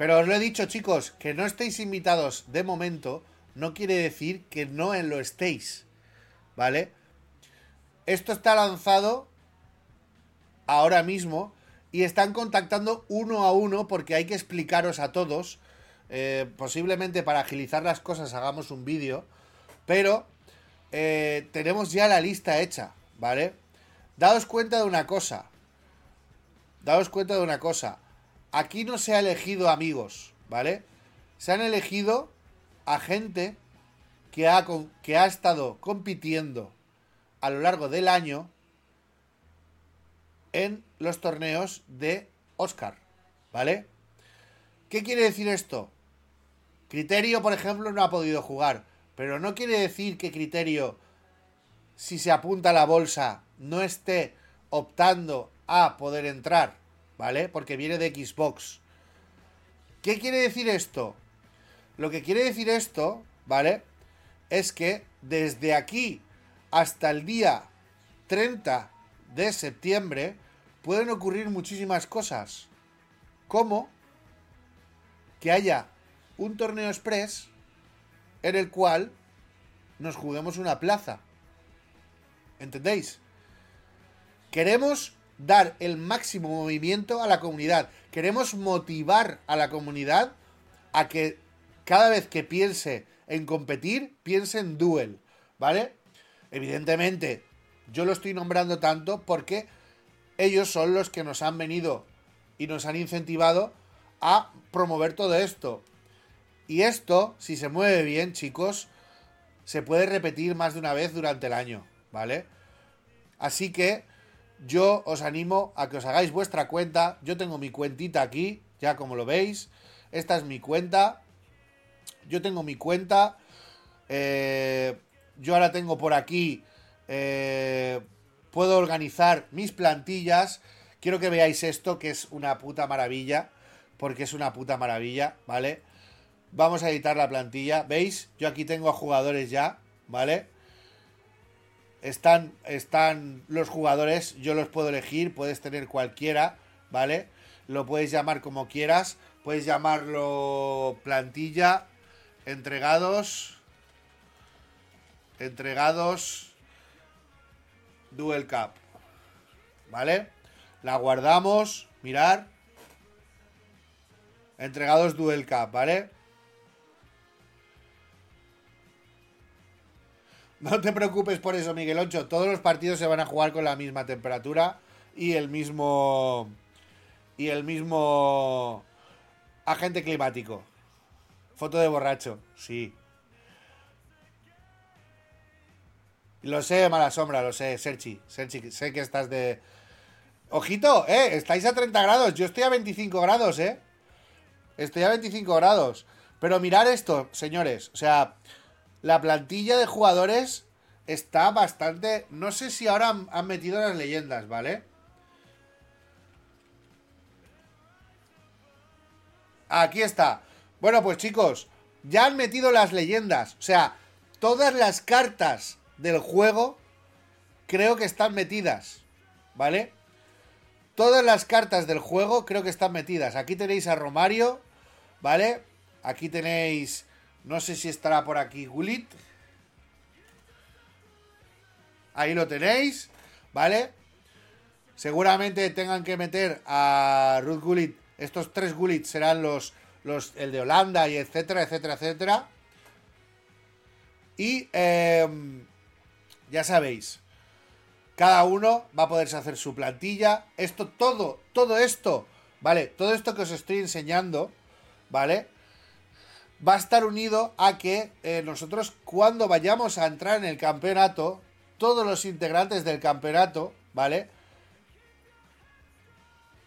Pero os lo he dicho, chicos, que no estéis invitados de momento no quiere decir que no en lo estéis. ¿Vale? Esto está lanzado ahora mismo y están contactando uno a uno porque hay que explicaros a todos. Eh, posiblemente para agilizar las cosas hagamos un vídeo. Pero eh, tenemos ya la lista hecha, ¿vale? Daos cuenta de una cosa. Daos cuenta de una cosa aquí no se ha elegido amigos, ¿vale? Se han elegido a gente que ha, que ha estado compitiendo a lo largo del año en los torneos de Oscar, ¿vale? ¿Qué quiere decir esto? Criterio, por ejemplo, no ha podido jugar, pero no quiere decir que Criterio, si se apunta a la bolsa, no esté optando a poder entrar. ¿Vale? Porque viene de Xbox. ¿Qué quiere decir esto? Lo que quiere decir esto, ¿vale? Es que desde aquí hasta el día 30 de septiembre pueden ocurrir muchísimas cosas. Como que haya un torneo express en el cual nos juguemos una plaza. ¿Entendéis? Queremos dar el máximo movimiento a la comunidad. Queremos motivar a la comunidad a que cada vez que piense en competir, piense en duel, ¿vale? Evidentemente, yo lo estoy nombrando tanto porque ellos son los que nos han venido y nos han incentivado a promover todo esto. Y esto, si se mueve bien, chicos, se puede repetir más de una vez durante el año, ¿vale? Así que yo os animo a que os hagáis vuestra cuenta. Yo tengo mi cuentita aquí, ya como lo veis. Esta es mi cuenta. Yo tengo mi cuenta. Eh, yo ahora tengo por aquí. Eh, puedo organizar mis plantillas. Quiero que veáis esto, que es una puta maravilla. Porque es una puta maravilla, ¿vale? Vamos a editar la plantilla. ¿Veis? Yo aquí tengo a jugadores ya, ¿vale? Están, están los jugadores, yo los puedo elegir, puedes tener cualquiera, ¿vale? Lo puedes llamar como quieras, puedes llamarlo plantilla, entregados, entregados, Duel Cup, ¿vale? La guardamos, mirar, entregados Duel Cup, ¿vale? No te preocupes por eso, Miguel Ocho. Todos los partidos se van a jugar con la misma temperatura y el mismo. Y el mismo. Agente climático. Foto de borracho, sí. Lo sé, mala sombra, lo sé, Serchi. Serchi, sé que estás de. Ojito, eh, estáis a 30 grados. Yo estoy a 25 grados, eh. Estoy a 25 grados. Pero mirar esto, señores. O sea, la plantilla de jugadores está bastante... No sé si ahora han, metido las leyendas, ¿vale? Aquí está. Bueno, pues chicos, ya han metido las leyendas. O sea, todas las cartas del juego creo que están metidas. ¿Vale? Todas las cartas del juego creo que están metidas. Aquí tenéis a Romario, ¿vale? Aquí tenéis, no sé si estará por aquí Gulit. Ahí lo tenéis, ¿vale? Seguramente tengan que meter a Ruth Gullit. Estos tres Gullit serán los, los, el de Holanda y etcétera, etcétera, etcétera. Y em, ya sabéis, cada uno va a poderse hacer su plantilla. Esto, todo, todo esto, ¿vale? Todo esto que os estoy enseñando, ¿vale? Va a estar unido a que eh, nosotros cuando vayamos a entrar en el campeonato, todos los integrantes del campeonato, ¿vale?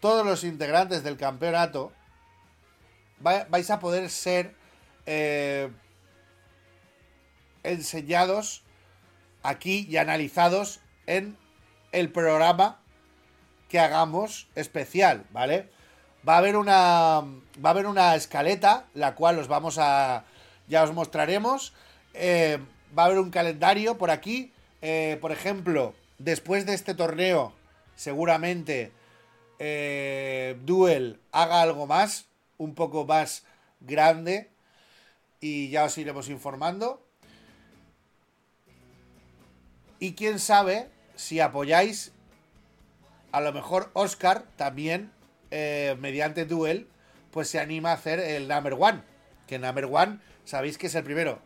Todos los integrantes del campeonato vais a poder ser eh, enseñados aquí y analizados en el programa que hagamos especial, ¿vale? Va a haber una va a haber una escaleta, la cual os vamos a ya os mostraremos. Eh, va a haber un calendario por aquí eh, por ejemplo, después de este torneo, seguramente eh, Duel haga algo más, un poco más grande, y ya os iremos informando. Y quién sabe si apoyáis, a lo mejor Oscar también, eh, mediante Duel, pues se anima a hacer el Number One. Que Number One, sabéis que es el primero.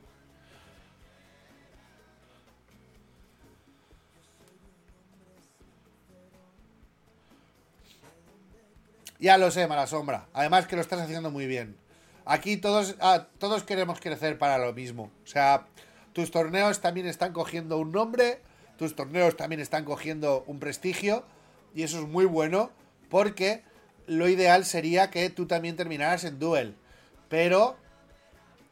Ya lo sé, mala sombra. Además que lo estás haciendo muy bien. Aquí todos, ah, todos queremos crecer para lo mismo. O sea, tus torneos también están cogiendo un nombre, tus torneos también están cogiendo un prestigio. Y eso es muy bueno porque lo ideal sería que tú también terminaras en Duel. Pero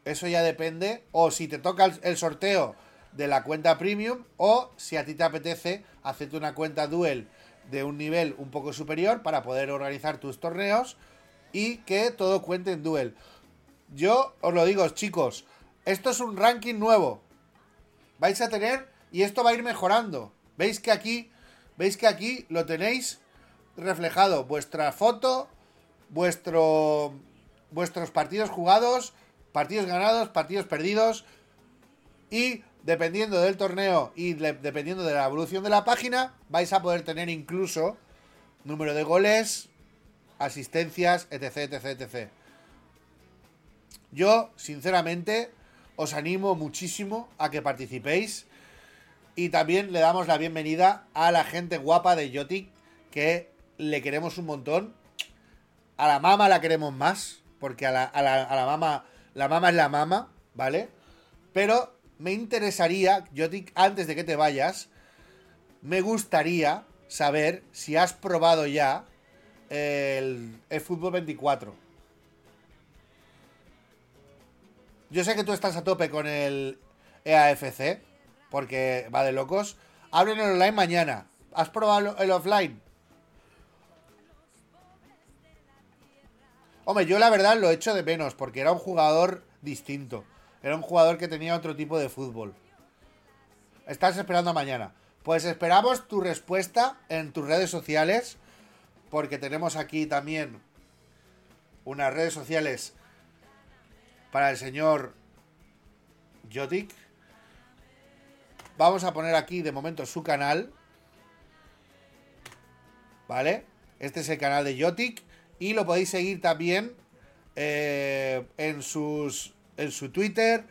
eso ya depende. O si te toca el sorteo de la cuenta premium o si a ti te apetece hacerte una cuenta Duel de un nivel un poco superior para poder organizar tus torneos y que todo cuente en Duel. Yo os lo digo, chicos, esto es un ranking nuevo. Vais a tener y esto va a ir mejorando. Veis que aquí, veis que aquí lo tenéis reflejado vuestra foto, vuestro vuestros partidos jugados, partidos ganados, partidos perdidos y dependiendo del torneo y dependiendo de la evolución de la página, vais a poder tener incluso número de goles, asistencias, etc, etc, etc. Yo, sinceramente, os animo muchísimo a que participéis y también le damos la bienvenida a la gente guapa de Yotic, que le queremos un montón. A la mama la queremos más, porque a la, a la, a la mama, la mama es la mama, ¿vale? Pero me interesaría, yo antes de que te vayas, me gustaría saber si has probado ya el, el Fútbol 24. Yo sé que tú estás a tope con el EAFC, porque va de locos. Hablen el online mañana. ¿Has probado el offline? Hombre, yo la verdad lo he hecho de menos, porque era un jugador distinto. Era un jugador que tenía otro tipo de fútbol. Estás esperando a mañana. Pues esperamos tu respuesta en tus redes sociales. Porque tenemos aquí también unas redes sociales para el señor Jotik. Vamos a poner aquí de momento su canal. ¿Vale? Este es el canal de Jotik. Y lo podéis seguir también eh, en sus en su Twitter.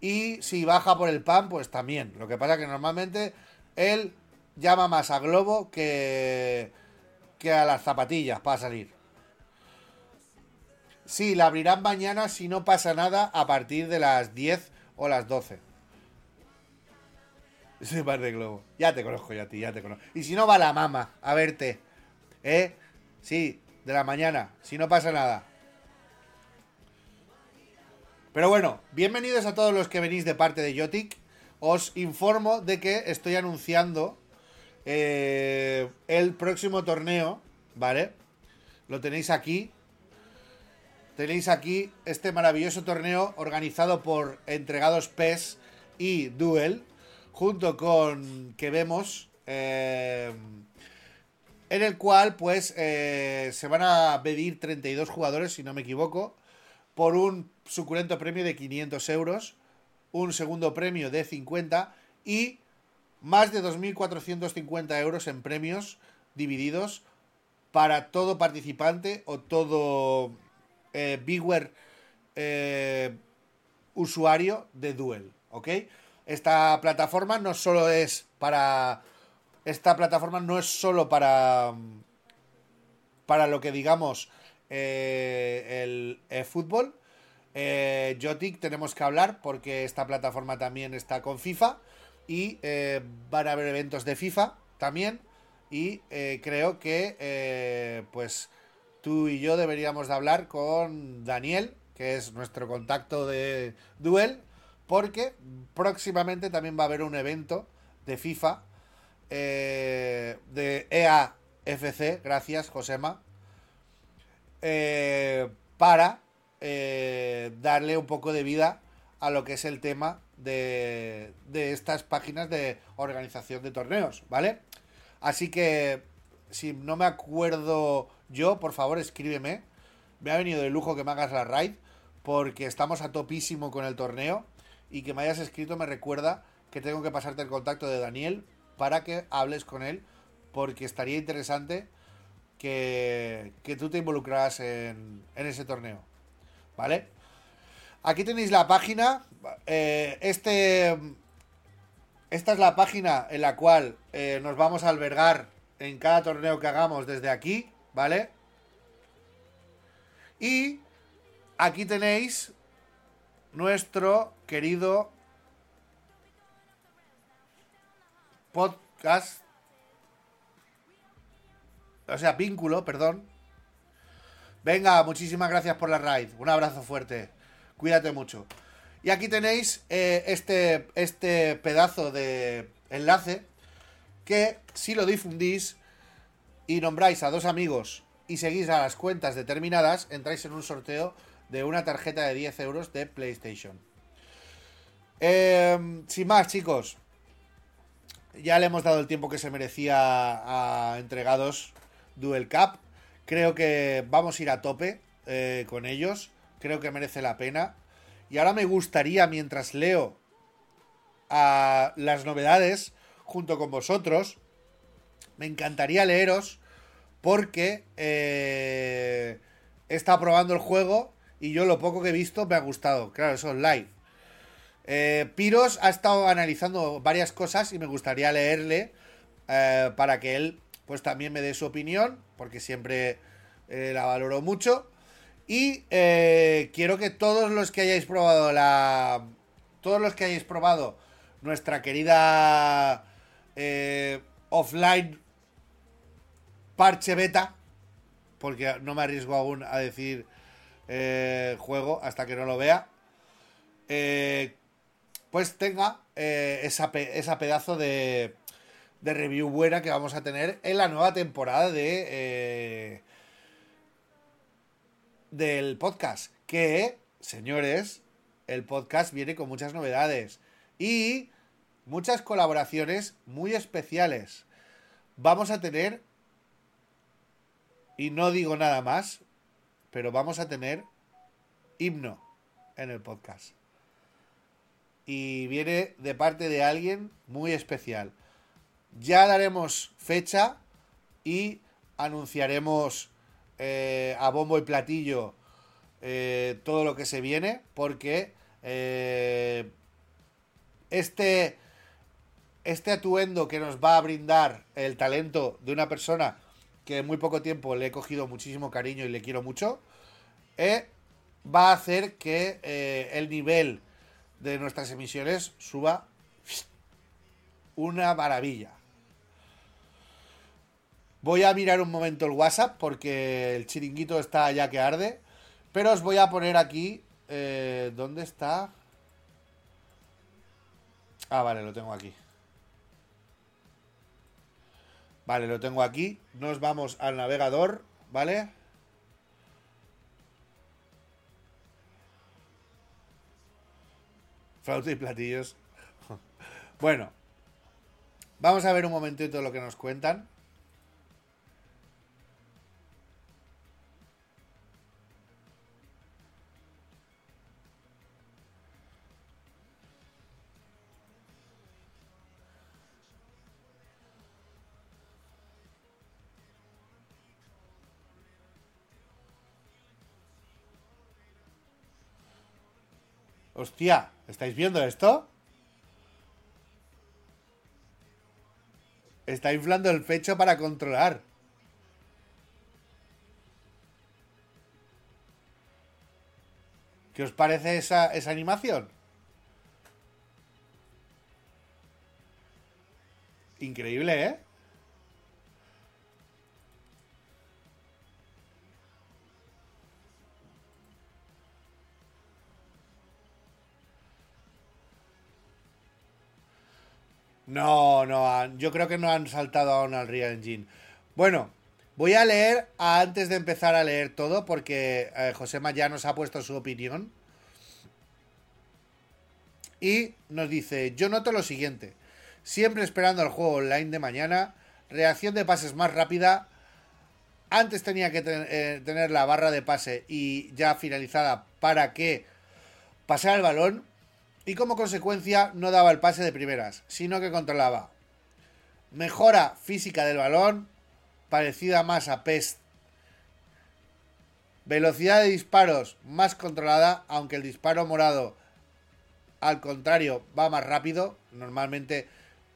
Y si baja por el pan, pues también. Lo que pasa que normalmente él llama más a Globo que, que a las zapatillas para salir. Sí, la abrirán mañana si no pasa nada a partir de las 10 o las 12. Ese par de globo. Ya te conozco yo a ti, ya te conozco. Y si no va la mama a verte, ¿eh? Sí, de la mañana, si no pasa nada. Pero bueno, bienvenidos a todos los que venís de parte de Yotic. Os informo de que estoy anunciando eh, el próximo torneo, ¿vale? Lo tenéis aquí. Tenéis aquí este maravilloso torneo organizado por Entregados PES y Duel, junto con que vemos, eh, en el cual pues eh, se van a pedir 32 jugadores, si no me equivoco, por un suculento premio de 500 euros, un segundo premio de 50 y más de 2.450 euros en premios divididos para todo participante o todo eh, eh, usuario de Duel. Esta plataforma no solo es para... Esta plataforma no es solo para... Para lo que digamos eh, el fútbol. Eh, Jotic tenemos que hablar porque esta plataforma también está con FIFA y eh, van a haber eventos de FIFA también y eh, creo que eh, pues tú y yo deberíamos de hablar con Daniel que es nuestro contacto de Duel porque próximamente también va a haber un evento de FIFA de EAFC gracias Josema para darle un poco de vida a lo que es el tema de, de estas páginas de organización de torneos, ¿vale? Así que, si no me acuerdo yo, por favor escríbeme. Me ha venido de lujo que me hagas la raid, porque estamos a topísimo con el torneo. Y que me hayas escrito me recuerda que tengo que pasarte el contacto de Daniel para que hables con él, porque estaría interesante que, que tú te involucraras en, en ese torneo. ¿Vale? Aquí tenéis la página. Eh, este. Esta es la página en la cual eh, nos vamos a albergar en cada torneo que hagamos desde aquí, ¿vale? Y aquí tenéis nuestro querido podcast. O sea, vínculo, perdón. Venga, muchísimas gracias por la raid. Un abrazo fuerte. Cuídate mucho. Y aquí tenéis eh, este, este pedazo de enlace que si lo difundís y nombráis a dos amigos y seguís a las cuentas determinadas, entráis en un sorteo de una tarjeta de 10 euros de PlayStation. Em, sin más, chicos, ya le hemos dado el tiempo que se merecía a entregados Duel Cup. Creo que vamos a ir a tope eh, con ellos creo que merece la pena. Y ahora me gustaría, mientras leo a las novedades junto con vosotros, me encantaría leeros porque eh, está probando el juego y yo lo poco que he visto me ha gustado. Claro, eso es live. Eh, Piros ha estado analizando varias cosas y me gustaría leerle eh, para que él pues también me dé su opinión, porque siempre la valoro mucho. Y eh, quiero que todos los que hayáis probado la. Todos los que hayáis probado nuestra querida eh, offline parche beta, porque no me arriesgo aún a decir eh, juego hasta que no lo vea, pues tenga esa, esa, pedazo de, de review buena que vamos a tener en la nueva temporada de del podcast. Que, señores, el podcast viene con muchas novedades y muchas colaboraciones muy especiales. Vamos a tener, y no digo nada más, pero vamos a tener himno en el podcast. Y viene de parte de alguien muy especial. Ya daremos fecha y anunciaremos eh, a bombo y platillo eh, todo lo que se viene, porque eh, este, este atuendo que nos va a brindar el talento de una persona que en muy poco tiempo le he cogido muchísimo cariño y le quiero mucho, va a hacer que el nivel de nuestras emisiones suba una maravilla. Voy a mirar un momento el WhatsApp porque el chiringuito está ya que arde. Pero os voy a poner aquí. Eh, ¿Dónde está? Ah, vale, lo tengo aquí. Vale, lo tengo aquí. Nos vamos al navegador, ¿vale? Flauta y platillos. bueno. Vamos a ver un momentito lo que nos cuentan. Hostia, ¿estáis viendo esto? Está inflando el pecho para controlar. ¿Qué os parece esa, esa animación? Increíble, ¿eh? No, no, yo creo que no han saltado aún al Real Engine. Bueno, voy a leer antes de empezar a leer todo porque eh, José ya nos ha puesto su opinión. Y nos dice, yo noto lo siguiente, siempre esperando el juego online de mañana, reacción de pases más rápida, antes tenía que eh, tener la barra de pase y ya finalizada para que pasara el balón y como consecuencia no daba el pase de primeras, sino que controlaba. Mejora física del balón, parecida más a PES. Velocidad de disparos más controlada, aunque el disparo morado al contrario va más rápido. Normalmente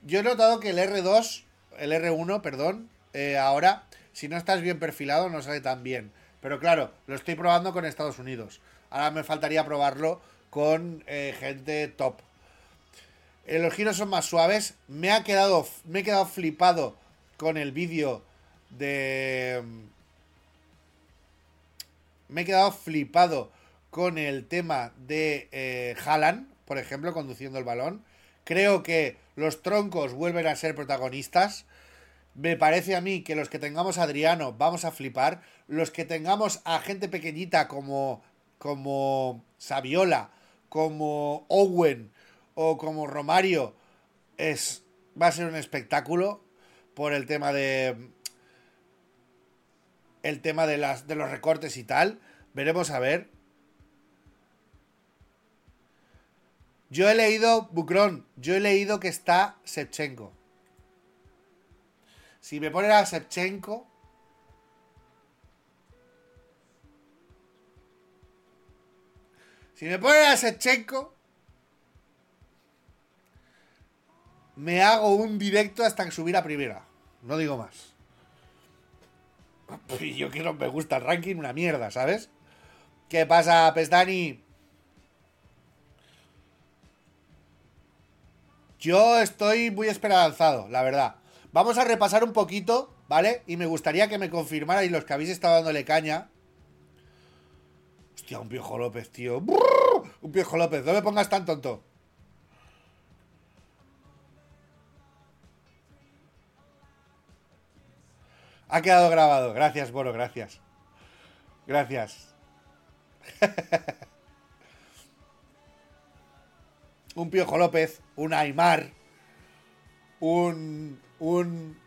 yo he notado que el R2, el R1, perdón, eh, ahora si no estás bien perfilado no sale tan bien. Pero claro, lo estoy probando con Estados Unidos. Ahora me faltaría probarlo con eh, gente top. Eh, los giros son más suaves. Me, ha quedado, me he quedado flipado con el vídeo de... Me he quedado flipado con el tema de eh, Haaland, por ejemplo, conduciendo el balón. Creo que los troncos vuelven a ser protagonistas. Me parece a mí que los que tengamos a Adriano vamos a flipar. Los que tengamos a gente pequeñita como, como Saviola como Owen o como Romario es va a ser un espectáculo por el tema de el tema de las de los recortes y tal. Veremos a ver. Yo he leído Bucron, yo he leído que está Shevchenko. Si me ponen a Shevchenko Si me ponen a Sechenko, me hago un directo hasta que subir a primera. No digo más. Y yo quiero, me gusta el ranking, una mierda, ¿sabes? ¿Qué pasa, Pestani? Yo estoy muy esperanzado, la verdad. Vamos a repasar un poquito, ¿vale? Y me gustaría que me confirmarais los que habéis estado dándole caña Hostia, un Piojo López, tío. Un Piojo López, no me pongas tan tonto. Ha quedado grabado. Gracias, Boro, gracias. Gracias. un Piojo López, un Aymar, un. un.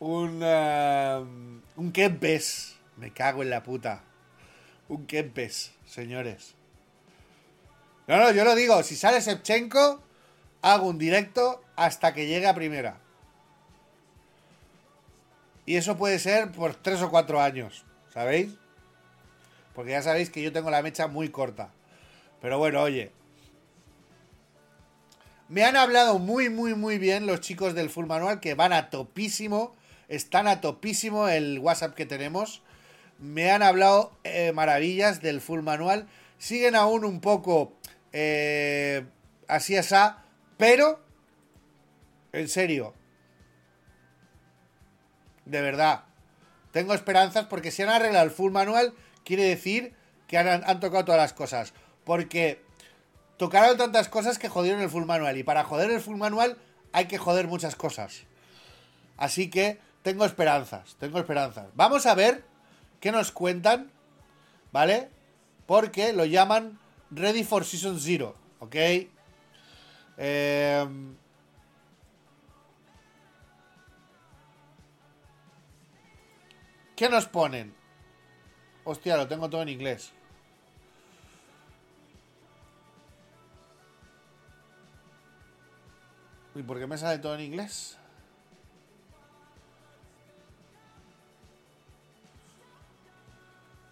un. Um, un Kempes. Me cago en la puta. Un Kempes, señores. No, no, yo lo digo. Si sale Shevchenko, hago un directo hasta que llegue a primera. Y eso puede ser por tres o cuatro años, ¿sabéis? Porque ya sabéis que yo tengo la mecha muy corta. Pero bueno, oye. Me han hablado muy, muy, muy bien los chicos del Full Manual que van a topísimo. Están a topísimo el WhatsApp que tenemos me han hablado eh, maravillas del full manual. Siguen aún un poco eh, así así, Pero, en serio, de verdad, tengo esperanzas porque si han arreglado el full manual, quiere decir que han, han tocado todas las cosas. Porque tocaron tantas cosas que jodieron el full manual. Y para joder el full manual hay que joder muchas cosas. Así que tengo esperanzas, tengo esperanzas. Vamos a ver qué nos cuentan, ¿vale? Porque lo llaman Ready for Season Zero, ¿ok? Eh, ¿Qué nos ponen? Hostia, lo tengo todo en inglés. ¿Y por qué me sale todo en inglés?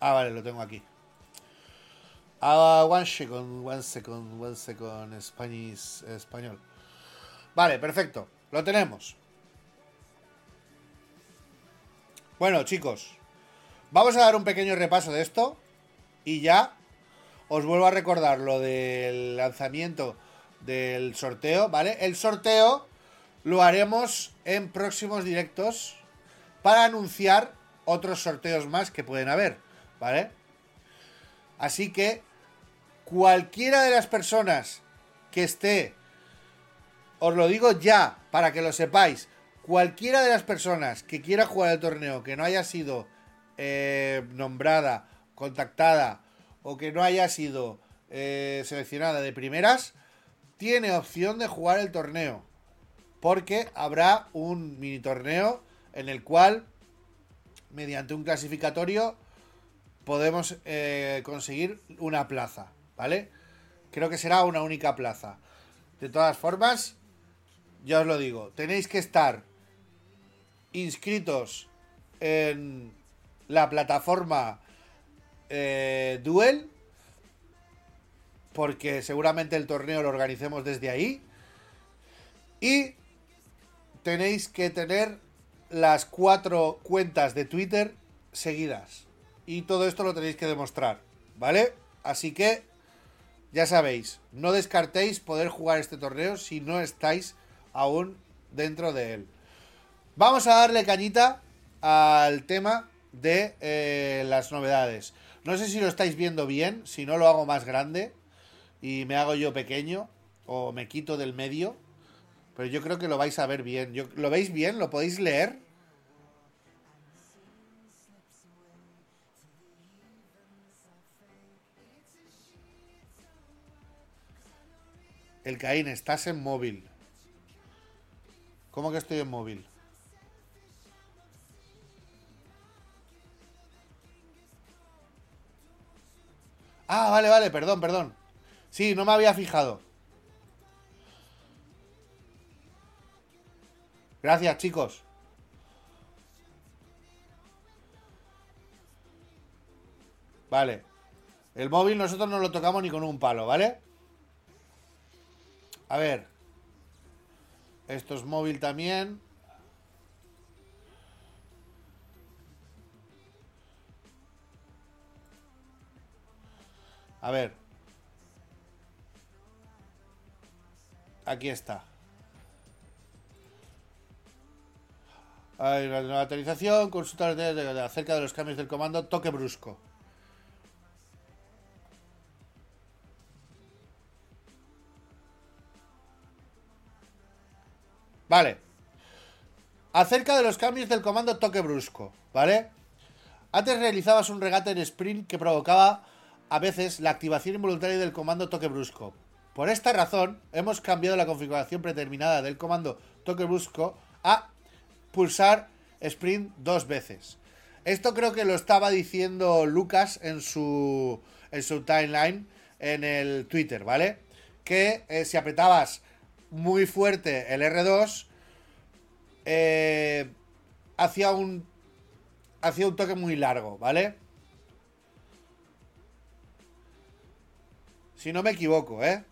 Ah, vale, lo tengo aquí. Ah, one second, one second, one second, Spanish, español. Vale, perfecto. Lo tenemos. Bueno, chicos, vamos a dar un pequeño repaso de esto y ya os vuelvo a recordar lo del lanzamiento del sorteo, ¿vale? El sorteo lo haremos en próximos directos para anunciar otros sorteos más que pueden haber, ¿vale? Así que cualquiera de las personas que esté, os lo digo ya para que lo sepáis, cualquiera de las personas que quiera jugar el torneo que no haya sido eh, nombrada, contactada o que no haya sido eh, seleccionada de primeras, tiene opción de jugar el torneo. Porque habrá un mini torneo en el cual, mediante un clasificatorio, podemos eh, conseguir una plaza, ¿vale? Creo que será una única plaza. De todas formas, ya os lo digo, tenéis que estar inscritos en la plataforma eh, Duel, porque seguramente el torneo lo organicemos desde ahí. Y tenéis que tener las cuatro cuentas de Twitter seguidas. Y todo esto lo tenéis que demostrar, ¿vale? Así que, ya sabéis, no descartéis poder jugar este torneo si no estáis aún dentro de él. Vamos a darle cañita al tema de eh, las novedades. No sé si lo estáis viendo bien, si no lo hago más grande y me hago yo pequeño o me quito del medio, pero yo creo que lo vais a ver bien. ¿Lo veis bien? ¿Lo podéis leer? El Caín, estás en móvil. ¿Cómo que estoy en móvil? Ah, vale, vale, perdón, perdón. Sí, no me había fijado. Gracias, chicos. Vale. El móvil nosotros no lo tocamos ni con un palo, ¿vale? A ver. Esto es móvil también. A ver. Aquí está. Hay nueva actualización, consulta acerca de los cambios del comando, toque brusco. Vale. Acerca de los cambios del comando toque brusco, ¿vale? Antes realizabas un regate en sprint que provocaba a veces la activación involuntaria del comando toque brusco. Por esta razón, hemos cambiado la configuración predeterminada del comando toque brusco a pulsar sprint dos veces. Esto creo que lo estaba diciendo Lucas en su, en su timeline en el Twitter, ¿vale? Que eh, si apretabas muy fuerte el R2, eh, hacía un hacía un toque muy largo, ¿vale? Si no me equivoco, ¿eh?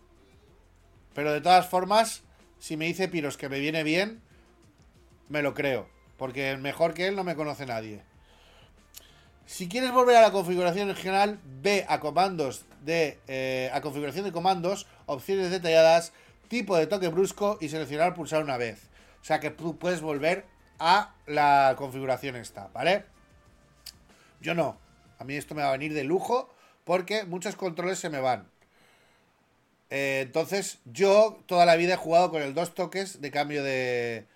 Pero de todas formas, si me dice Piros que me viene bien, me lo creo. Porque mejor que él no me conoce nadie. Si quieres volver a la configuración original, ve a comandos de. Eh, a configuración de comandos, opciones detalladas, tipo de toque brusco y seleccionar pulsar una vez. O sea que tú puedes volver a la configuración esta, ¿vale? Yo no. A mí esto me va a venir de lujo porque muchos controles se me van. Eh, entonces, yo toda la vida he jugado con el dos toques de cambio de...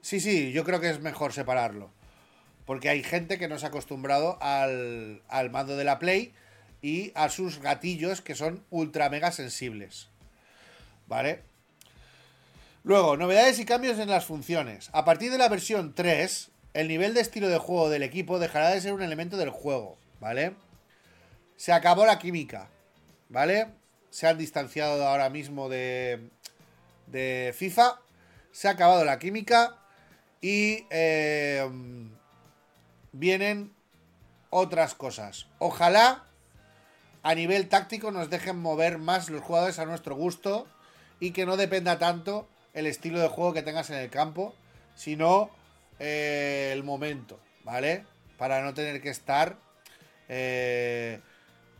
Sí, sí, yo creo que es mejor separarlo. Porque hay gente que no se ha acostumbrado al, al mando de la Play y a sus gatillos que son ultra mega sensibles. ¿Vale? Luego, novedades y cambios en las funciones. A partir de la versión 3, el nivel de estilo de juego del equipo dejará de ser un elemento del juego, ¿vale? Se acabó la química, ¿vale? Se han distanciado ahora mismo de, FIFA. Se ha acabado la química y eh, vienen otras cosas. Ojalá a nivel táctico nos dejen mover más los jugadores a nuestro gusto y que no dependa tanto el estilo de juego que tengas en el campo, sino eh, el momento, ¿vale? Para no tener que estar eh,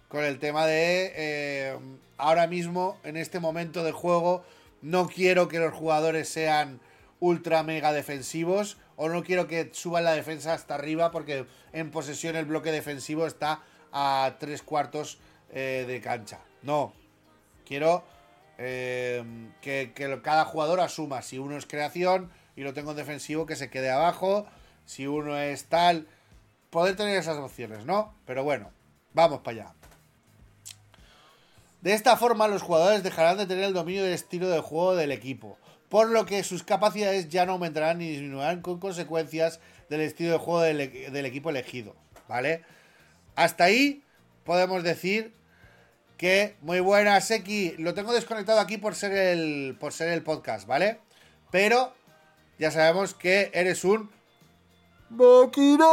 con el tema de eh, ahora mismo, en este momento de juego, no quiero que los jugadores sean ultra mega defensivos o no quiero que suban la defensa hasta arriba porque en posesión el bloque defensivo está a tres cuartos de cancha. No, quiero Em, que, cada jugador asuma. Si uno es creación y lo tengo en defensivo, que se quede abajo. Si uno es tal. Poder tener esas opciones, ¿no? Pero bueno, vamos para allá. De esta forma, los jugadores dejarán de tener el dominio del estilo de juego del equipo, por lo que sus capacidades ya no aumentarán ni disminuirán con consecuencias del estilo de juego del, e-, del equipo elegido, ¿vale? Hasta ahí podemos decir que muy buena, Seki. Lo tengo desconectado aquí por ser el por ser el podcast, ¿vale? Pero ya sabemos que eres un máquina.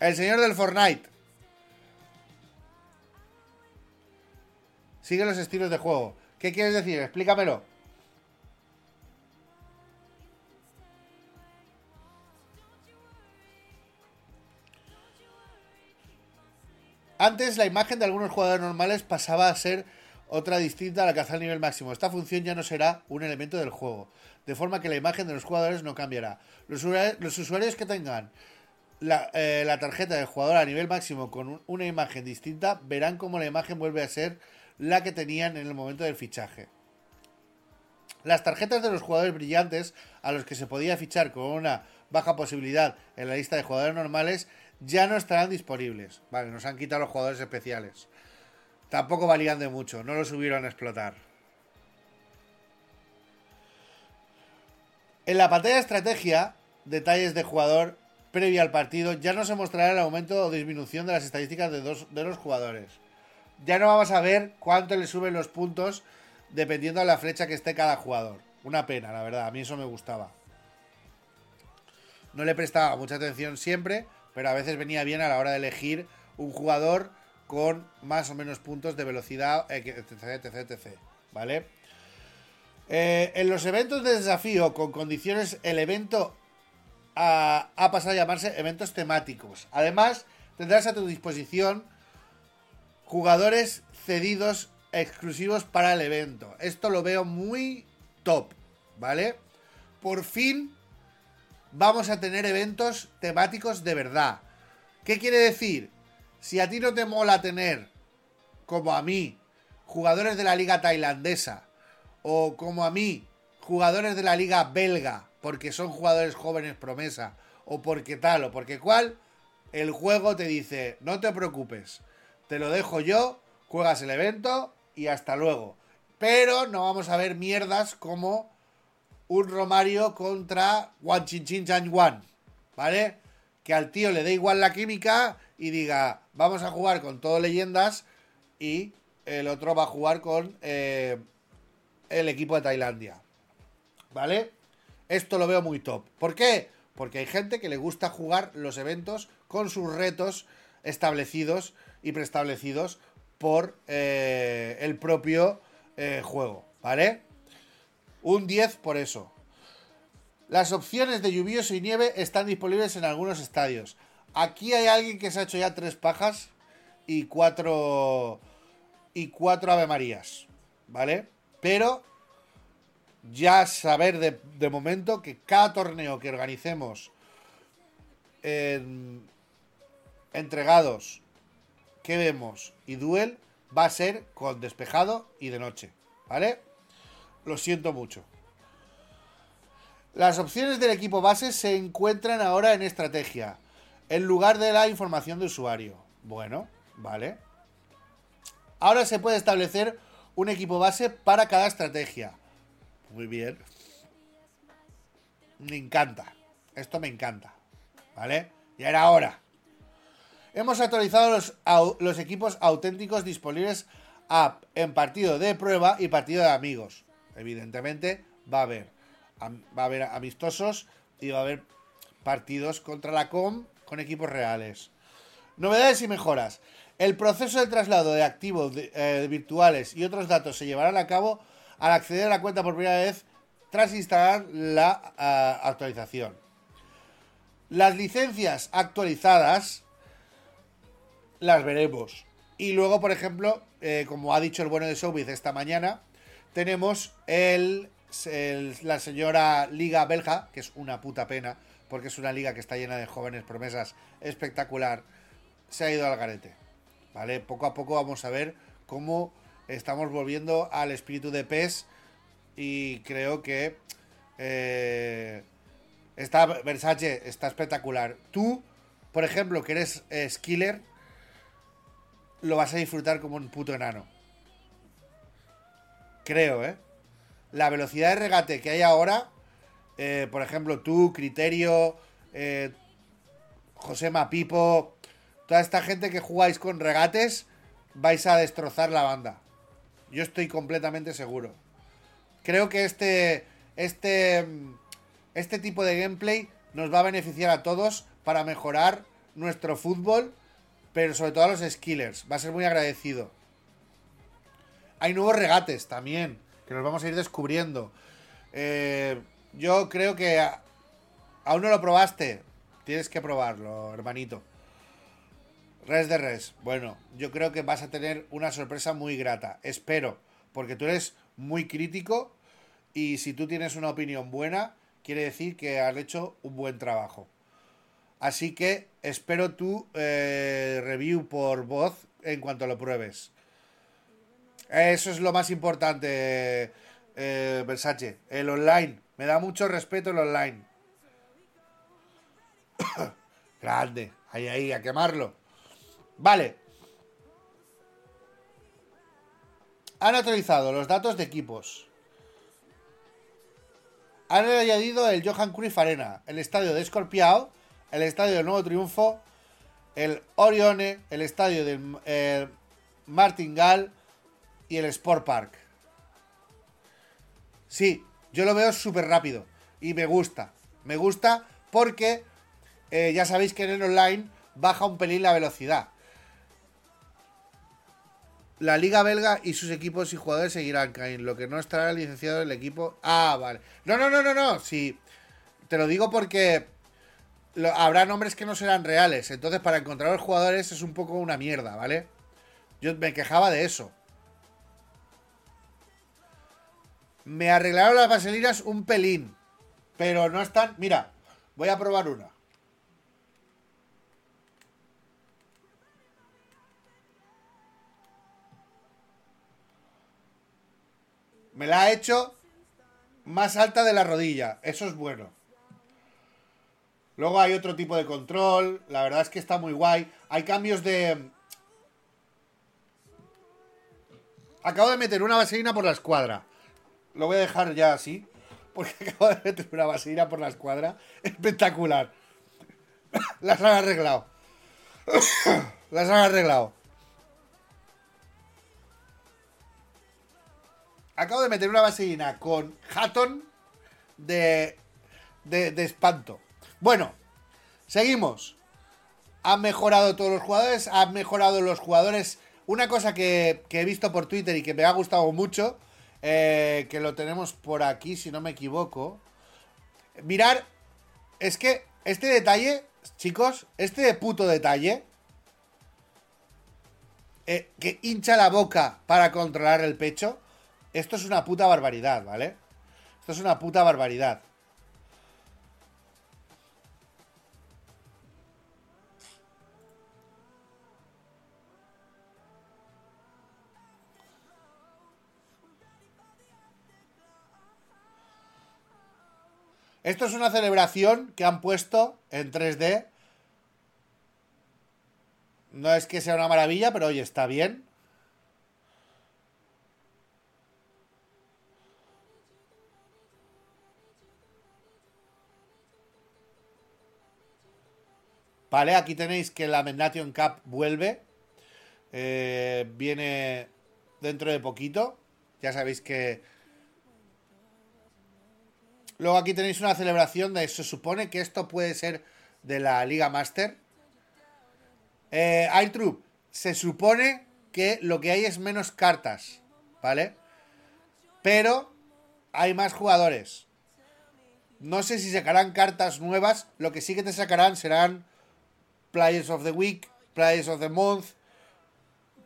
El señor del Fortnite. Sigue los estilos de juego. ¿Qué quieres decir? Explícamelo. Antes la imagen de algunos jugadores normales pasaba a ser otra distinta a la que hace al nivel máximo. Esta función ya no será un elemento del juego, de forma que la imagen de los jugadores no cambiará. Los, usuarios que tengan eh, la, tarjeta del jugador a nivel máximo con una imagen distinta verán cómo la imagen vuelve a ser la que tenían en el momento del fichaje. Las tarjetas de los jugadores brillantes, a los que se podía fichar con una baja posibilidad en la lista de jugadores normales, ya no estarán disponibles. Vale, nos han quitado los jugadores especiales. Tampoco valían de mucho, no los subieron a explotar. En la pantalla de estrategia, detalles de jugador previo al partido, ya no se mostrará el aumento o disminución de las estadísticas de, dos, de los jugadores. Ya no vamos a ver cuánto le suben los puntos dependiendo de la flecha que esté cada jugador. Una pena, la verdad, a mí eso me gustaba. No le prestaba mucha atención siempre, pero a veces venía bien a la hora de elegir un jugador con más o menos puntos de velocidad, etc, etc, etc. ¿Vale? Eh, en los eventos de desafío con condiciones, el evento ha, ha, pasado a llamarse eventos temáticos. Además, tendrás a tu disposición jugadores cedidos exclusivos para el evento. Esto lo veo muy top, ¿vale? Por fin vamos a tener eventos temáticos de verdad. ¿Qué quiere decir? Si a ti no te mola tener, como a mí, jugadores de la liga tailandesa, o como a mí, jugadores de la liga belga, porque son jugadores jóvenes promesa, o porque tal, o porque cual, el juego te dice, no te preocupes, te lo dejo yo, juegas el evento y hasta luego. Pero no vamos a ver mierdas como un Romario contra Wan Chin Chan Wan, ¿vale? Que al tío le dé igual la química y diga, vamos a jugar con todo leyendas y el otro va a jugar con eh, el equipo de Tailandia, ¿vale? Esto lo veo muy top. ¿Por qué? Porque hay gente que le gusta jugar los eventos con sus retos establecidos y preestablecidos por eh, el propio eh, juego, ¿vale? Un 10 por eso. Las opciones de lluvioso y nieve están disponibles en algunos estadios. Aquí hay alguien que se ha hecho ya tres pajas y cuatro. y cuatro Ave Marías. ¿Vale? Pero ya saber de, de momento que cada torneo que organicemos en entregados que vemos y duel va a ser con despejado y de noche, ¿vale? Lo siento mucho. Las opciones del equipo base se encuentran ahora en estrategia, en lugar de la información de usuario. Bueno, vale. Ahora se puede establecer un equipo base para cada estrategia. Muy bien. Me encanta. Esto me encanta. ¿Vale? Ya era hora. Hemos actualizado los, los equipos auténticos disponibles en partido de prueba y partido de amigos. Evidentemente va a haber, va a haber amistosos y va a haber partidos contra la com con equipos reales. Novedades y mejoras. El proceso de traslado de activos eh, virtuales y otros datos se llevarán a cabo al acceder a la cuenta por primera vez tras instalar la ah, actualización. Las licencias actualizadas las veremos. Y luego, por ejemplo, eh, como ha dicho el bueno de Showbiz esta mañana, tenemos el, la señora Liga Belga, que es una puta pena, porque es una liga que está llena de jóvenes promesas espectacular. Se ha ido al garete. ¿Vale? Poco a poco vamos a ver cómo estamos volviendo al espíritu de PES. Y creo que. Eh, está Versace, está espectacular. Tú, por ejemplo, que eres eh, skiller lo vas a disfrutar como un puto enano. Creo, ¿eh? La velocidad de regate que hay ahora, eh, por ejemplo, tú, Criterio, eh, José Mapipo, toda esta gente que jugáis con regates, vais a destrozar la banda. Yo estoy completamente seguro. Creo que este, este, este tipo de gameplay nos va a beneficiar a todos para mejorar nuestro fútbol pero sobre todo a los skillers. Va a ser muy agradecido. Hay nuevos regates también, que nos vamos a ir descubriendo. Eh, yo creo que aún no lo probaste. Tienes que probarlo, hermanito. Res de res. Bueno, yo creo que vas a tener una sorpresa muy grata. Espero, porque tú eres muy crítico y si tú tienes una opinión buena, quiere decir que has hecho un buen trabajo. Así que espero tu eh, review por voz en cuanto lo pruebes. Eso es lo más importante, eh, Versace. El online. Me da mucho respeto el online. Grande. Ahí, ahí, a quemarlo. Vale. Han actualizado los datos de equipos. Han añadido el Johan Cruyff Arena, el estadio de Scorpiao el estadio del Nuevo Triunfo, el Orione, el estadio del eh, Martingall y el Sport Park. Sí, yo lo veo súper rápido y me gusta. Me gusta porque eh, ya sabéis que en el online baja un pelín la velocidad. La liga belga y sus equipos y jugadores seguirán, Caín. Lo que no estará licenciado el equipo. Ah, vale. No, no, no, no, no. Sí. Te lo digo porque habrá nombres que no serán reales. Entonces, para encontrar a los jugadores es un poco una mierda, ¿vale? Yo me quejaba de eso. Me arreglaron las vaselinas un pelín. Pero no están. Mira, voy a probar una. Me la ha hecho más alta de la rodilla. Eso es bueno. Luego hay otro tipo de control. La verdad es que está muy guay. Hay cambios de... Acabo de meter una vaselina por la escuadra. Lo voy a dejar ya así. Porque acabo de meter una vaselina por la escuadra. Espectacular. Las han arreglado. Las han arreglado. Acabo de meter una vaselina con Hatton de, de, de espanto. Bueno, seguimos. Han mejorado todos los jugadores, han mejorado los jugadores. Una cosa que, he visto por Twitter y que me ha gustado mucho, eh, que lo tenemos por aquí, si no me equivoco. Mirar, es que Este detalle, chicos, este puto detalle, eh, que hincha la boca para controlar el pecho, esto es una puta barbaridad, ¿vale? Esto es una puta barbaridad. Esto es una celebración que han puesto en 3D. No es que sea una maravilla, pero oye, está bien. Vale, aquí tenéis que la Mendation Cup vuelve. Eh, viene dentro de poquito. Ya sabéis que Luego aquí tenéis una celebración de. Se supone que esto puede ser de la Liga Master. Eh, se supone que lo que hay es menos cartas, ¿vale? Pero hay más jugadores. No sé si sacarán cartas nuevas. Lo que sí que te sacarán serán Players of the Week, Players of the Month.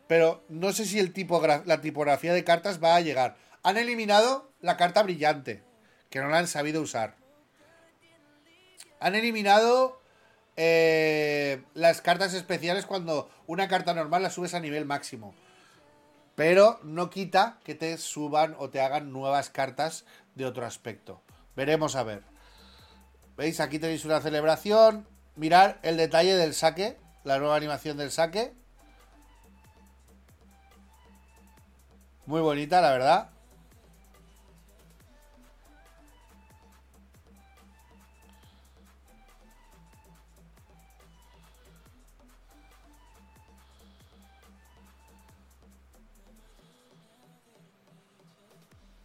Pero no sé si el tipo, la tipografía de cartas va a llegar. Han eliminado la carta brillante que no la han sabido usar. Han eliminado eh, las cartas especiales cuando una carta normal la subes a nivel máximo. Pero no quita que te suban o te hagan nuevas cartas de otro aspecto. Veremos a ver. ¿Veis? Aquí tenéis una celebración. Mirar el detalle del saque. La nueva animación del saque. Muy bonita, la verdad.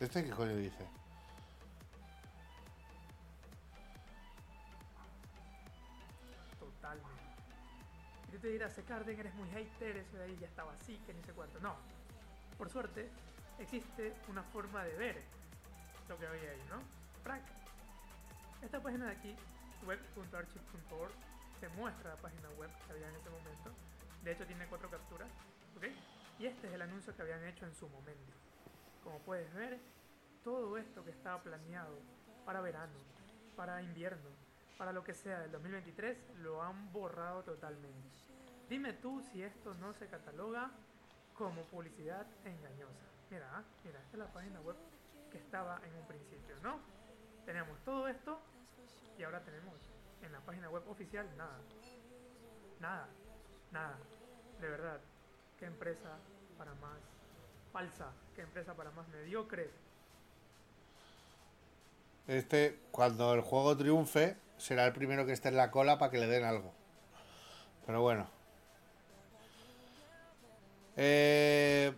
¿Este qué coño dice? Totalmente. Y tú te dirás, Secarden, eres muy hater, eso de ahí ya estaba así, que ni sé cuánto. No. Por suerte, existe una forma de ver lo que había ahí, ¿no? Frank. Esta página de aquí, web.archive.org, te muestra la página web que había en ese momento. De hecho, tiene cuatro capturas. ¿Ok? Y este es el anuncio que habían hecho en su momento. Como puedes ver, todo esto que estaba planeado para verano, para invierno, para lo que sea del 2023, lo han borrado totalmente. Dime tú si esto no se cataloga como publicidad engañosa. Mira, ah, mira, esta es la página web que estaba en un principio, ¿no? Tenemos todo esto y ahora tenemos en la página web oficial nada. Nada, nada. De verdad, qué empresa para más falsa, qué empresa para más mediocre. Este, cuando el juego triunfe, será el primero que esté en la cola para que le den algo. Pero bueno. Eh,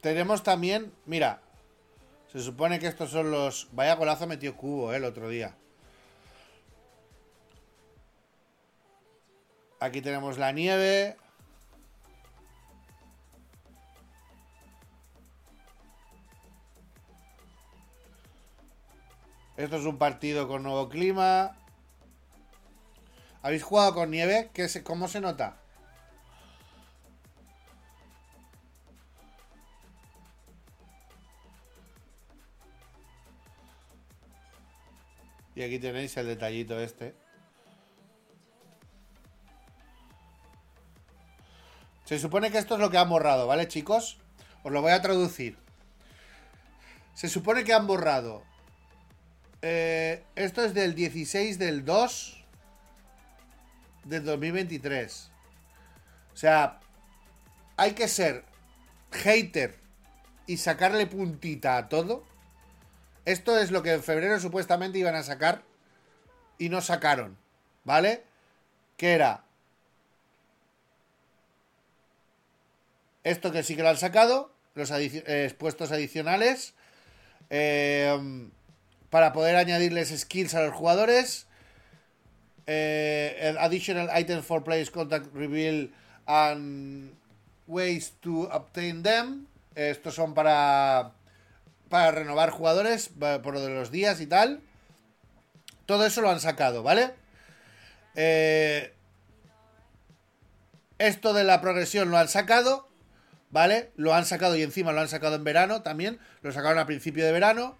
tenemos también, mira, se supone que estos son los... Vaya golazo metió Cubo eh, el otro día. Aquí tenemos la nieve. Esto es un partido con nuevo clima. ¿Habéis jugado con nieve? ¿Qué se, ¿Cómo se nota? Y aquí tenéis el detallito este. Se supone que esto es lo que han borrado, ¿vale, chicos? Os lo voy a traducir. Se supone que han borrado eh, esto es del 16 del 2 del 2023. O sea, hay que ser hater y sacarle puntita a todo. Esto es lo que en febrero supuestamente iban a sacar y no sacaron, ¿vale? Que era esto que sí que lo han sacado, los eh, expuestos adicionales. Eh, para poder añadirles skills a los jugadores. Eh, additional items for players contact reveal and ways to obtain them. Estos son para para renovar jugadores por lo de los días y tal. todo eso lo han sacado, ¿vale? Eh, esto de la progresión lo han sacado, ¿vale? Lo han sacado y encima lo han sacado en verano también. Lo sacaron a principio de verano.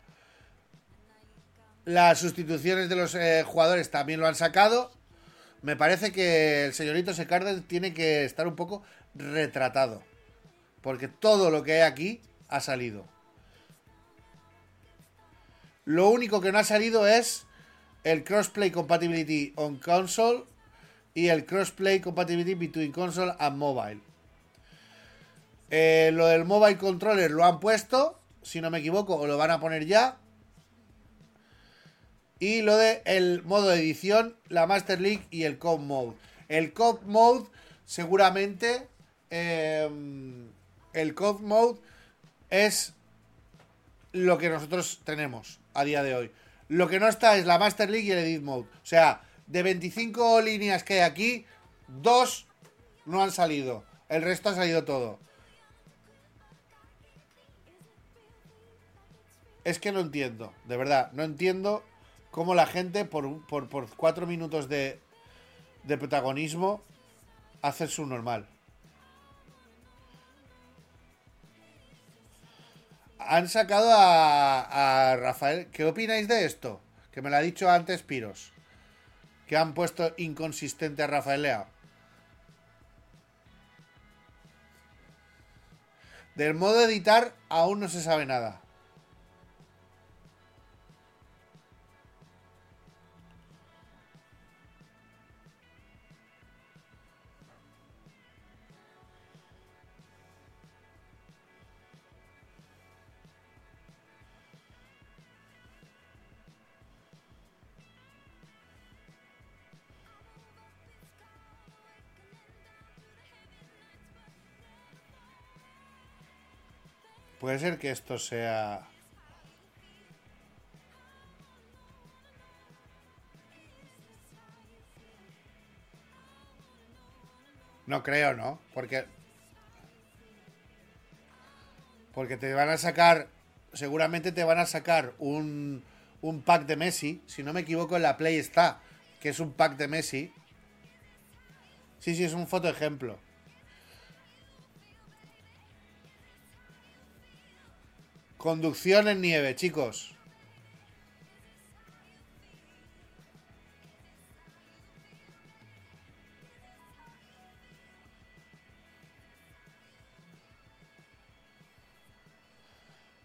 Las sustituciones de los eh, jugadores también lo han sacado. Me parece que el señorito Secarden tiene que estar un poco retratado. Porque todo lo que hay aquí ha salido. Lo único que no ha salido es el crossplay compatibility on console y el crossplay compatibility between console and mobile. Eh, lo del mobile controller lo han puesto, si no me equivoco, o lo van a poner ya. Y lo de el modo de edición, la Master League y el Cop Mode. El Cop Mode, seguramente, em, el Cop Mode es lo que nosotros tenemos a día de hoy. Lo que no está es la Master League y el Edit Mode. O sea, de 25 líneas que hay aquí, dos no han salido. El resto ha salido todo. Es que no entiendo, de verdad, no entiendo cómo la gente por, por, cuatro minutos de, de protagonismo hace su normal. Han sacado a, a Rafael. ¿Qué opináis de esto? Que me lo ha dicho antes Piros. Que han puesto inconsistente a Rafael. Del modo de editar aún no se sabe nada. Puede ser que esto sea... No creo, ¿no? Porque... Porque te van a sacar... Seguramente te van a sacar un, un pack de Messi. Si no me equivoco, en la Play está. Que es un pack de Messi. Sí, sí, es un foto ejemplo. Conducción en nieve, chicos.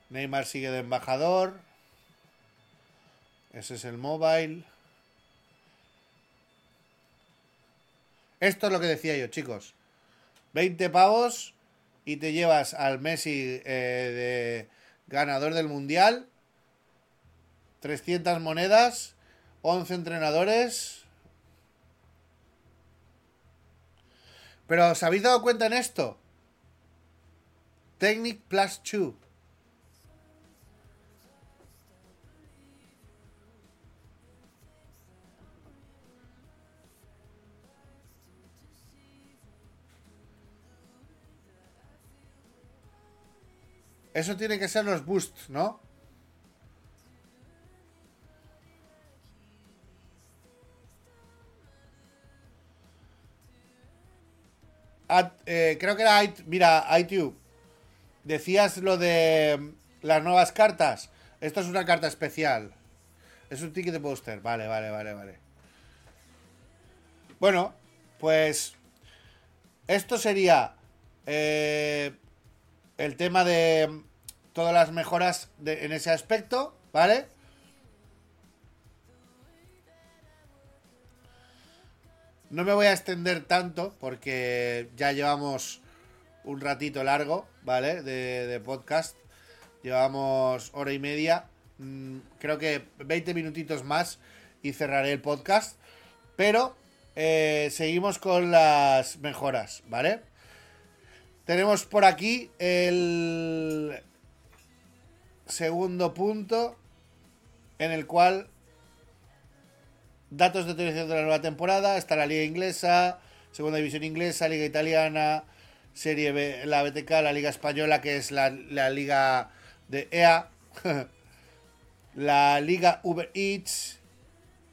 Neymar sigue de embajador. Ese es el mobile. Esto es lo que decía yo, chicos. 20 pavos y te llevas al Messi eh, de ganador del Mundial, 300 monedas, 11 entrenadores. Pero ¿os habéis dado cuenta en esto? Technic Plus 2. Eso tiene que ser los boosts, ¿no? Eh, creo que era, mira, iTube. Decías lo de las nuevas cartas. Esto es una carta especial. Es un ticket de póster. Vale, vale, vale, vale. Bueno, pues esto sería eh, el tema de todas las mejoras en ese aspecto, ¿vale? No me voy a extender tanto porque ya llevamos un ratito largo, ¿vale? De, podcast. Llevamos hora y media. Mm, creo que 20 minutitos más y cerraré el podcast. Pero eh, seguimos con las mejoras, ¿vale? Tenemos por aquí el segundo punto en el cual datos de televisión de la nueva temporada, está la liga inglesa, segunda división inglesa, liga italiana, serie B, la BTK, la liga española que es la, la liga de EA, la liga Uber Eats,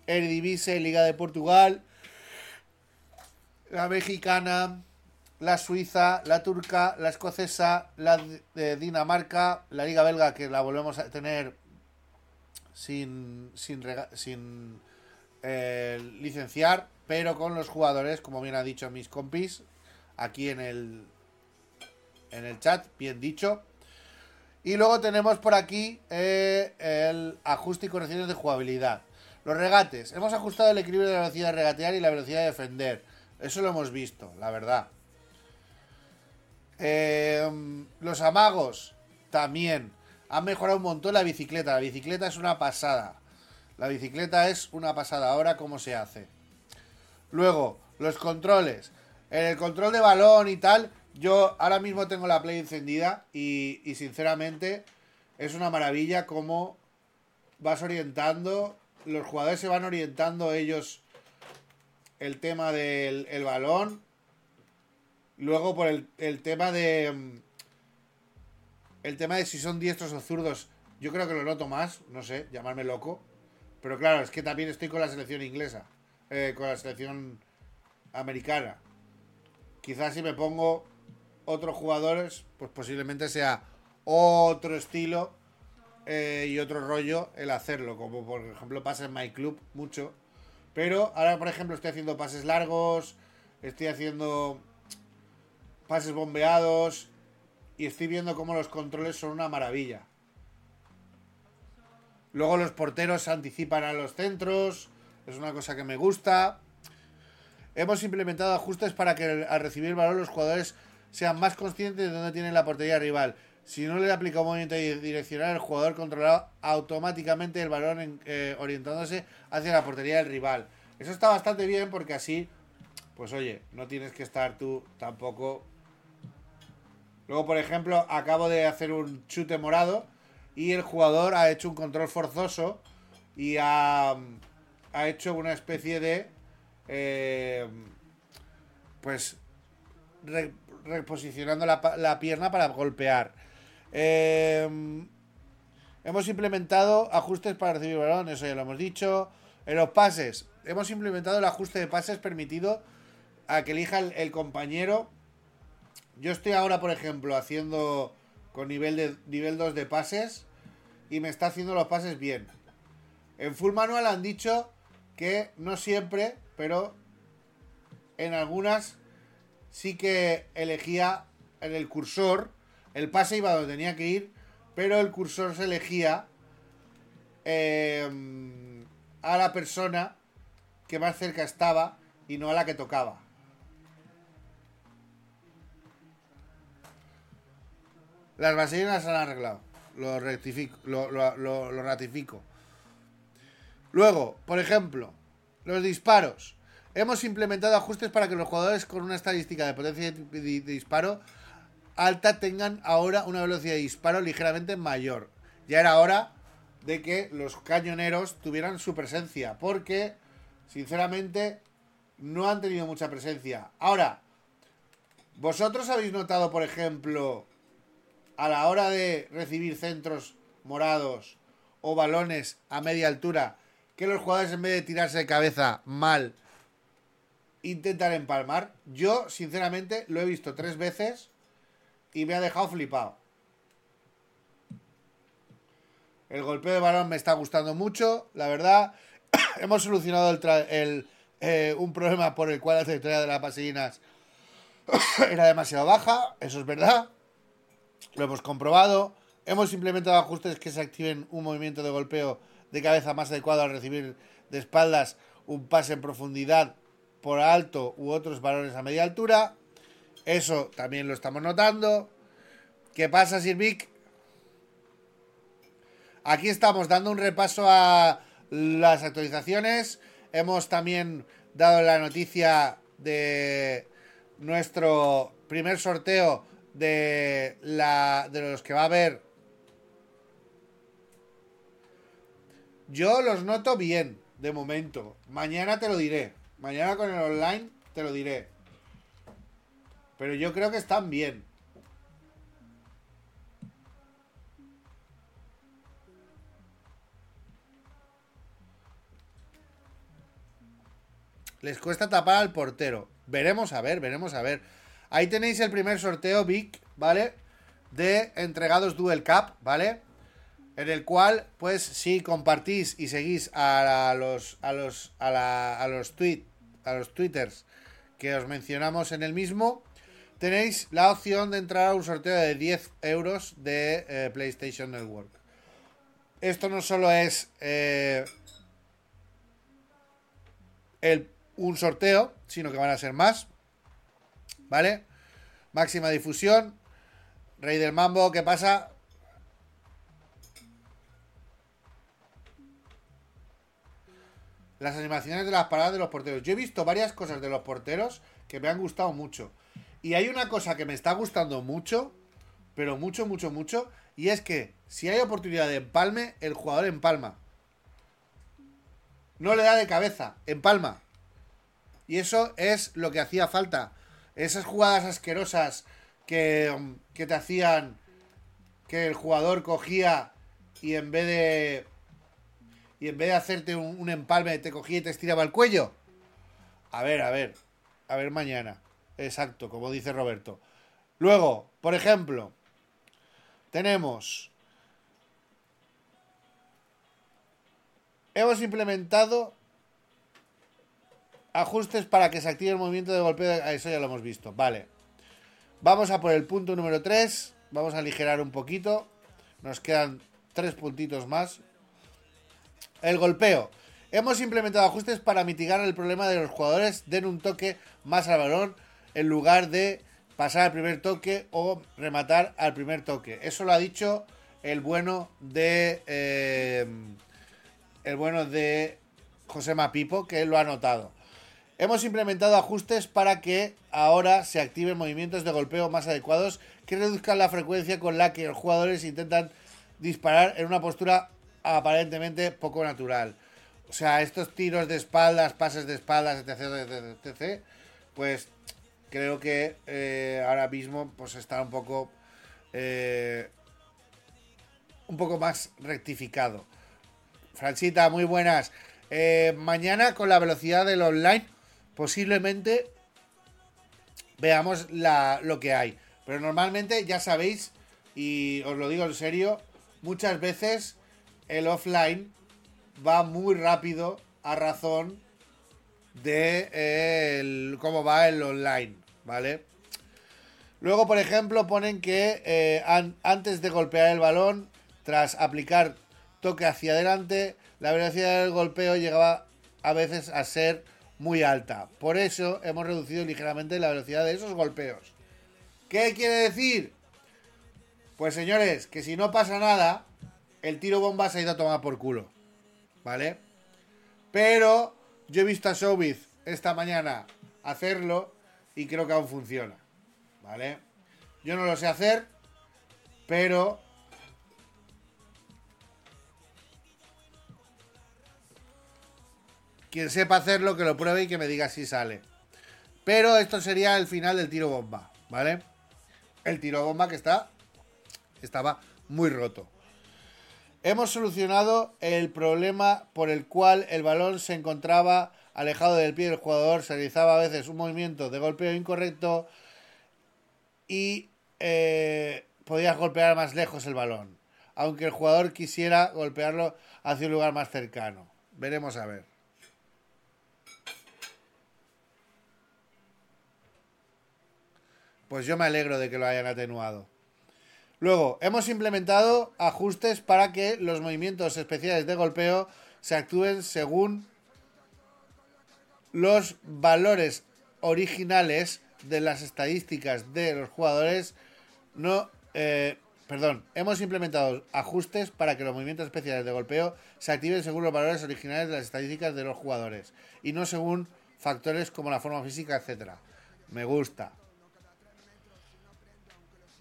Eredivisie, Liga de Portugal, la mexicana, la suiza, la turca, la escocesa, la de Dinamarca, la Liga belga que la volvemos a tener sin, sin, sin eh, licenciar, pero con los jugadores, como bien ha dicho mis compis, aquí en el, en el chat, bien dicho. Y luego tenemos por aquí eh, el ajuste y correcciones de jugabilidad. Los regates. Hemos ajustado el equilibrio de la velocidad de regatear y la velocidad de defender. Eso lo hemos visto, la verdad. Eh, los amagos también. Han mejorado un montón la bicicleta. La bicicleta es una pasada. La bicicleta es una pasada. Ahora, ¿cómo se hace? Luego, los controles. El control de balón y tal, yo ahora mismo tengo la Play encendida y, sinceramente es una maravilla cómo vas orientando, los jugadores se van orientando ellos el tema del el balón, luego por el, el tema de mm, el tema de si son diestros o zurdos, yo creo que lo noto más, no sé, llamarme loco, pero claro, es que también estoy con la selección inglesa, eh, con la selección americana. Quizás si me pongo otros jugadores, pues posiblemente sea otro estilo eh, y otro rollo el hacerlo, como por ejemplo pasa en My Club mucho. Pero ahora, por ejemplo, estoy haciendo pases largos, estoy haciendo pases bombeados y estoy viendo cómo los controles son una maravilla. Luego los porteros anticipan a los centros, es una cosa que me gusta. Hemos implementado ajustes para que al recibir el balón los jugadores sean más conscientes de dónde tienen la portería rival. Si no le aplica un movimiento direccional, el jugador controlará automáticamente el balón eh, orientándose hacia la portería del rival. Eso está bastante bien porque así, pues oye, no tienes que estar tú tampoco. Luego, por ejemplo, acabo de hacer un chute morado y el jugador ha hecho un control forzoso y ha, ha hecho una especie de eh, pues reposicionando la, pierna para golpear. Eh, hemos implementado ajustes para recibir balón, eso ya lo hemos dicho. En los pases, hemos implementado el ajuste de pases permitido a que elija el, compañero. Yo estoy ahora, por ejemplo, haciendo con nivel, de, nivel 2 de pases y me está haciendo los pases bien. En Full Manual han dicho que no siempre pero en algunas sí que elegía en el cursor, el pase iba donde tenía que ir, pero el cursor se elegía em, a la persona que más cerca estaba y no a la que tocaba. Las vasellinas se han arreglado. Lo rectifico, lo ratifico. Luego, por ejemplo, los disparos. Hemos implementado ajustes para que los jugadores con una estadística de potencia de disparo alta tengan ahora una velocidad de disparo ligeramente mayor. Ya era hora de que los cañoneros tuvieran su presencia, porque sinceramente no han tenido mucha presencia. Ahora, ¿vosotros habéis notado, por ejemplo, a la hora de recibir centros morados o balones a media altura, que los jugadores en vez de tirarse de cabeza mal intentan empalmar. Yo, sinceramente, lo he visto tres veces y me ha dejado flipado. El golpeo de balón me está gustando mucho, la verdad. Hemos solucionado el, eh, un problema por el cual la trayectoria de las pasellinas era demasiado baja, eso es verdad. Lo hemos comprobado. Hemos implementado ajustes que se activen un movimiento de golpeo de cabeza más adecuado al recibir de espaldas un pase en profundidad por alto u otros valores a media altura. Eso también lo estamos notando. ¿Qué pasa, Sirvic? Aquí estamos dando un repaso a las actualizaciones. Hemos también dado la noticia de nuestro primer sorteo de, la, de los que va a haber Yo los noto bien, de momento. Mañana te lo diré. Mañana con el online te lo diré. Pero yo creo que están bien. Les cuesta tapar al portero. Veremos a ver, veremos a ver. Ahí tenéis el primer sorteo, Vic, ¿vale? De entregados Duel Cup, ¿vale? En el cual, pues, si compartís y seguís a los a los a, la, a los tweet, a los twitters que os mencionamos en el mismo, tenéis la opción de entrar a un sorteo de 10 euros de eh, PlayStation Network. Esto no solo es eh, un sorteo, sino que van a ser más. ¿Vale? Máxima difusión. Rey del Mambo, ¿qué pasa? Las animaciones de las paradas de los porteros. Yo he visto varias cosas de los porteros que me han gustado mucho. Y hay una cosa que me está gustando mucho, pero mucho, mucho, mucho, y es que si hay oportunidad de empalme, el jugador empalma. No le da de cabeza, empalma. Y eso es lo que hacía falta. Esas jugadas asquerosas que, que te hacían que el jugador cogía y en vez de y en vez de hacerte un, un, empalme te cogía y te estiraba el cuello. A ver, a ver, a ver mañana. Exacto, como dice Roberto. Luego, por ejemplo, tenemos... Hemos implementado ajustes para que se active el movimiento de golpeo. Eso ya lo hemos visto. Vale. Vamos a por el punto número 3. Vamos a aligerar un poquito. Nos quedan tres puntitos más. El golpeo. Hemos implementado ajustes para mitigar el problema de los jugadores den un toque más al balón en lugar de pasar al primer toque o rematar al primer toque. Eso lo ha dicho el bueno de eh, el bueno de José Mapipo, que él lo ha notado. Hemos implementado ajustes para que ahora se activen movimientos de golpeo más adecuados que reduzcan la frecuencia con la que los jugadores intentan disparar en una postura aparentemente poco natural. O sea, estos tiros de espaldas, pases de espaldas, etc, etc, etc pues creo que eh, ahora mismo pues está un poco eh, un poco más rectificado. Francita, muy buenas. Eh, mañana con la velocidad del online posiblemente veamos la, lo que hay. Pero normalmente ya sabéis, y os lo digo en serio, muchas veces el offline va muy rápido a razón de el, cómo va el online, ¿vale? Luego, por ejemplo, ponen que eh, an, antes de golpear el balón, tras aplicar toque hacia adelante, la velocidad del golpeo llegaba a veces a ser muy alta. Por eso hemos reducido ligeramente la velocidad de esos golpeos. ¿Qué quiere decir? Pues señores, que si no pasa nada, el tiro bomba se ha ido a tomar por culo. ¿Vale? Pero yo he visto a Showbiz esta mañana hacerlo y creo que aún funciona. ¿Vale? Yo no lo sé hacer, pero quien sepa hacerlo que lo pruebe y que me diga si sale. Pero esto sería el final del tiro bomba, ¿vale? El tiro bomba que está estaba muy roto. Hemos solucionado el problema por el cual el balón se encontraba alejado del pie del jugador, se realizaba a veces un movimiento de golpeo incorrecto y eh, podías golpear más lejos el balón, aunque el jugador quisiera golpearlo hacia un lugar más cercano. Veremos a ver. Pues yo me alegro de que lo hayan atenuado. Luego, hemos implementado ajustes para que los movimientos especiales de golpeo se actúen según los valores originales de las estadísticas de los jugadores. No, eh, perdón, hemos implementado ajustes para que los movimientos especiales de golpeo se activen según los valores originales de las estadísticas de los jugadores y no según factores como la forma física, etcétera. Me gusta.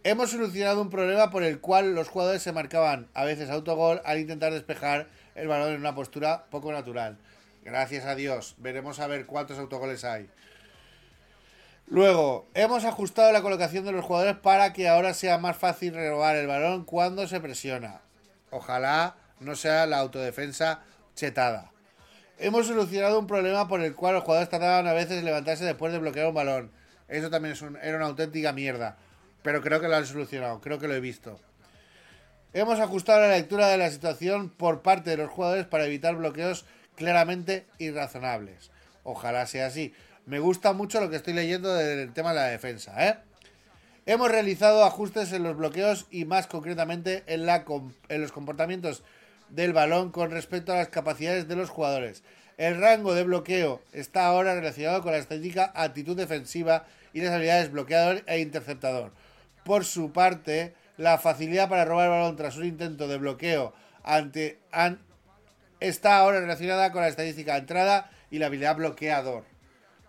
Hemos solucionado un problema por el cual los jugadores se marcaban a veces autogol al intentar despejar el balón en una postura poco natural. Gracias a Dios. Veremos a ver cuántos autogoles hay. Luego, hemos ajustado la colocación de los jugadores para que ahora sea más fácil renovar el balón cuando se presiona. Ojalá no sea la autodefensa chetada. Hemos solucionado un problema por el cual los jugadores tardaban a veces en levantarse después de bloquear un balón. Eso también es era una auténtica mierda. Pero creo que lo han solucionado, creo que lo he visto. Hemos ajustado la lectura de la situación por parte de los jugadores para evitar bloqueos claramente irrazonables. Ojalá sea así. Me gusta mucho lo que estoy leyendo del tema de la defensa, ¿eh? Hemos realizado ajustes en los bloqueos y más concretamente en, la en los comportamientos del balón con respecto a las capacidades de los jugadores. El rango de bloqueo está ahora relacionado con la estética, actitud defensiva y las habilidades bloqueador e interceptador. Por su parte, la facilidad para robar el balón tras un intento de bloqueo ante, an- está ahora relacionada con la estadística entrada y la habilidad bloqueador.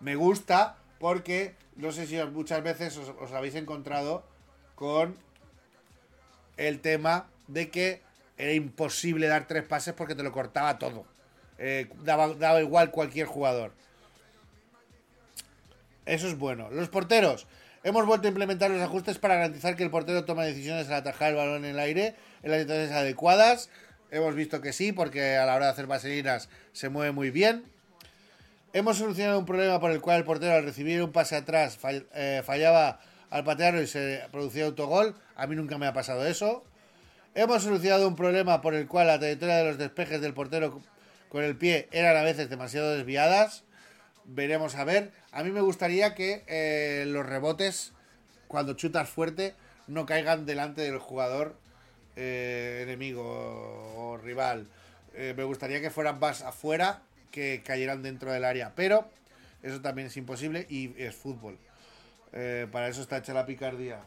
Me gusta porque no sé si muchas veces os, habéis encontrado con el tema de que era imposible dar tres pases porque te lo cortaba todo. Eh, daba igual cualquier jugador. Eso es bueno. Los porteros. Hemos vuelto a implementar los ajustes para garantizar que el portero toma decisiones al atajar el balón en el aire en las situaciones adecuadas. Hemos visto que sí, porque a la hora de hacer vaselinas se mueve muy bien. Hemos solucionado un problema por el cual el portero al recibir un pase atrás eh, fallaba al patearlo y se producía autogol. A mí nunca me ha pasado eso. Hemos solucionado un problema por el cual la trayectoria de los despejes del portero con el pie eran a veces demasiado desviadas. Veremos a ver. A mí me gustaría que eh, los rebotes, cuando chutas fuerte, no caigan delante del jugador eh, enemigo o rival. Eh, me gustaría que fueran más afuera que cayeran dentro del área. Pero eso también es imposible y es fútbol. Para eso está hecha la picardía.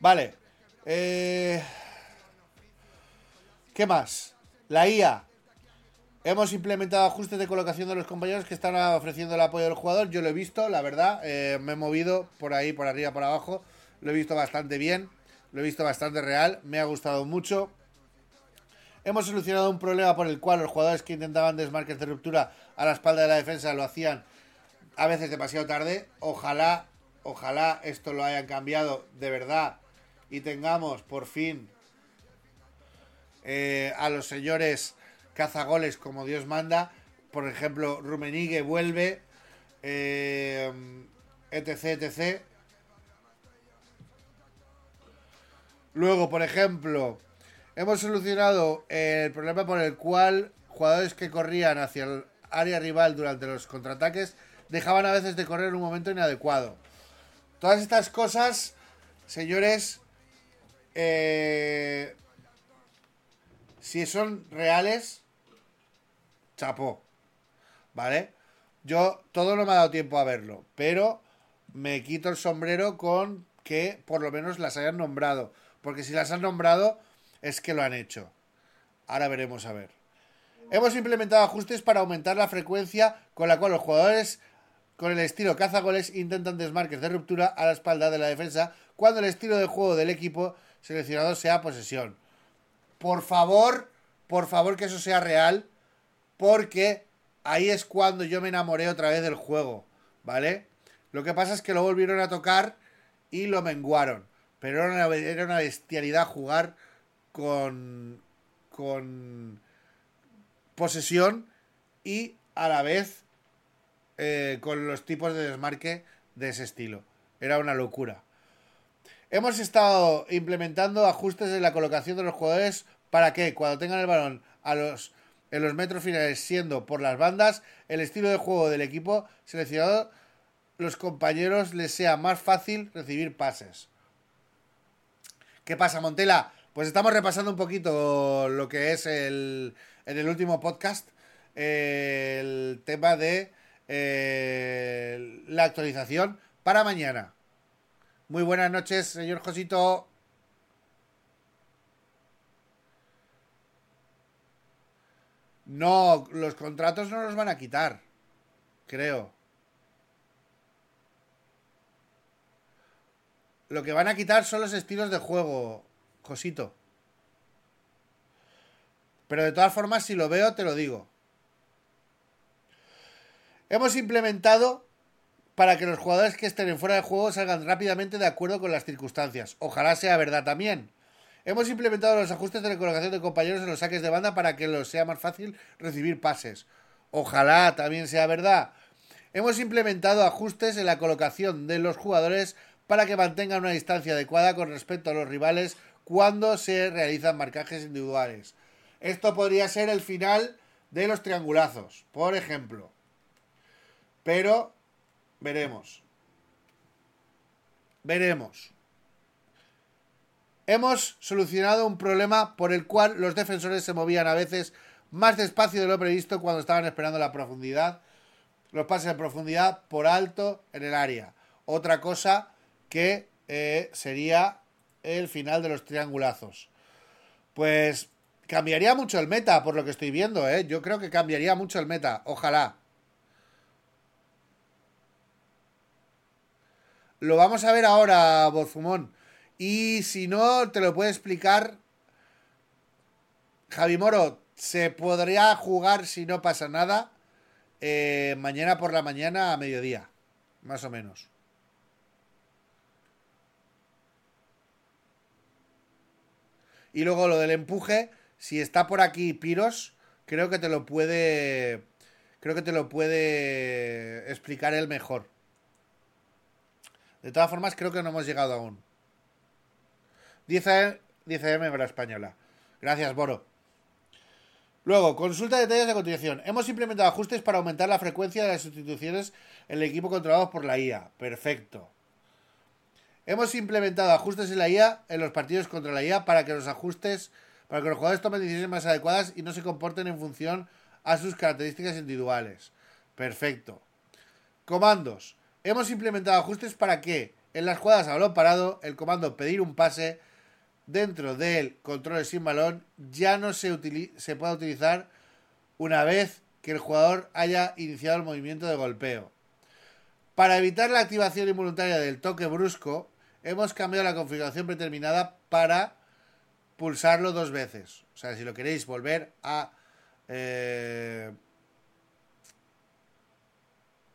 Vale. Eh, ¿Qué más? La IA. Hemos implementado ajustes de colocación de los compañeros que están ofreciendo el apoyo del jugador. Yo lo he visto, la verdad. eh, me he movido por ahí, por arriba, por abajo. Lo he visto bastante bien. Lo he visto bastante real. Me ha gustado mucho. Hemos solucionado un problema por el cual los jugadores que intentaban desmarques de ruptura a la espalda de la defensa lo hacían a veces demasiado tarde. Ojalá, ojalá esto lo hayan cambiado de verdad y tengamos por fin eh, a los señores cazagoles como Dios manda. Por ejemplo, Rumenigue vuelve, eh, etc, etc. Luego, por ejemplo, hemos solucionado el problema por el cual jugadores que corrían hacia el área rival durante los contraataques dejaban a veces de correr en un momento inadecuado. Todas estas cosas, señores, eh, si son reales, chapó. ¿Vale? Yo todo no me ha dado tiempo a verlo, pero me quito el sombrero con que por lo menos las hayan nombrado. Porque si las han nombrado, es que lo han hecho. Ahora veremos a ver. Hemos implementado ajustes para aumentar la frecuencia con la cual los jugadores con el estilo cazagoles intentan desmarques de ruptura a la espalda de la defensa cuando el estilo de juego del equipo seleccionado sea posesión. Por favor, por favor que eso sea real, porque ahí es cuando yo me enamoré otra vez del juego, ¿vale? Lo que pasa es que lo volvieron a tocar y lo menguaron. Pero era una, bestialidad jugar con, con posesión y a la vez eh, con los tipos de desmarque de ese estilo. Era una locura. Hemos estado implementando ajustes en la colocación de los jugadores para que cuando tengan el balón a los, en los metros finales siendo por las bandas, el estilo de juego del equipo seleccionado, los compañeros les sea más fácil recibir pases. ¿Qué pasa, Montela? Pues estamos repasando un poquito lo que es el, en el último podcast el tema de eh, la actualización para mañana. Muy buenas noches, señor Josito. No, los contratos no los van a quitar, creo. Lo que van a quitar son los estilos de juego, Josito. Pero de todas formas, si lo veo, te lo digo. Hemos implementado para que los jugadores que estén en fuera de juego salgan rápidamente de acuerdo con las circunstancias. Ojalá sea verdad también. Hemos implementado los ajustes de la colocación de compañeros en los saques de banda para que los sea más fácil recibir pases. Ojalá también sea verdad. Hemos implementado ajustes en la colocación de los jugadores para que mantengan una distancia adecuada con respecto a los rivales cuando se realizan marcajes individuales. Esto podría ser el final de los triangulazos, por ejemplo. Pero veremos. Veremos. Hemos solucionado un problema por el cual los defensores se movían a veces más despacio de lo previsto cuando estaban esperando la profundidad, los pases de profundidad por alto en el área. Otra cosa que eh, sería el final de los triangulazos. Pues cambiaría mucho el meta, por lo que estoy viendo, ¿eh? Yo creo que cambiaría mucho el meta, ojalá. Lo vamos a ver ahora, Bozumón. Y si no, te lo puede explicar Javi Moro. Se podría jugar si no pasa nada eh, mañana por la mañana a mediodía, más o menos. Y luego lo del empuje, si está por aquí Piros, creo que te lo puede. Creo que te lo puede explicar él mejor. De todas formas, creo que no hemos llegado aún. 10 10M para española. Gracias, Boro. Luego, consulta detalles de continuación. Hemos implementado ajustes para aumentar la frecuencia de las sustituciones en el equipo controlado por la IA. Perfecto. Hemos implementado ajustes en la IA en los partidos contra la IA para que los ajustes, para que los jugadores tomen decisiones más adecuadas y no se comporten en función a sus características individuales. Perfecto. Comandos. Hemos implementado ajustes para que en las jugadas a balón parado el comando pedir un pase dentro del control sin balón ya no se, puede utilizar una vez que el jugador haya iniciado el movimiento de golpeo. Para evitar la activación involuntaria del toque brusco, hemos cambiado la configuración predeterminada para pulsarlo dos veces. O sea, si lo queréis volver a... Eh,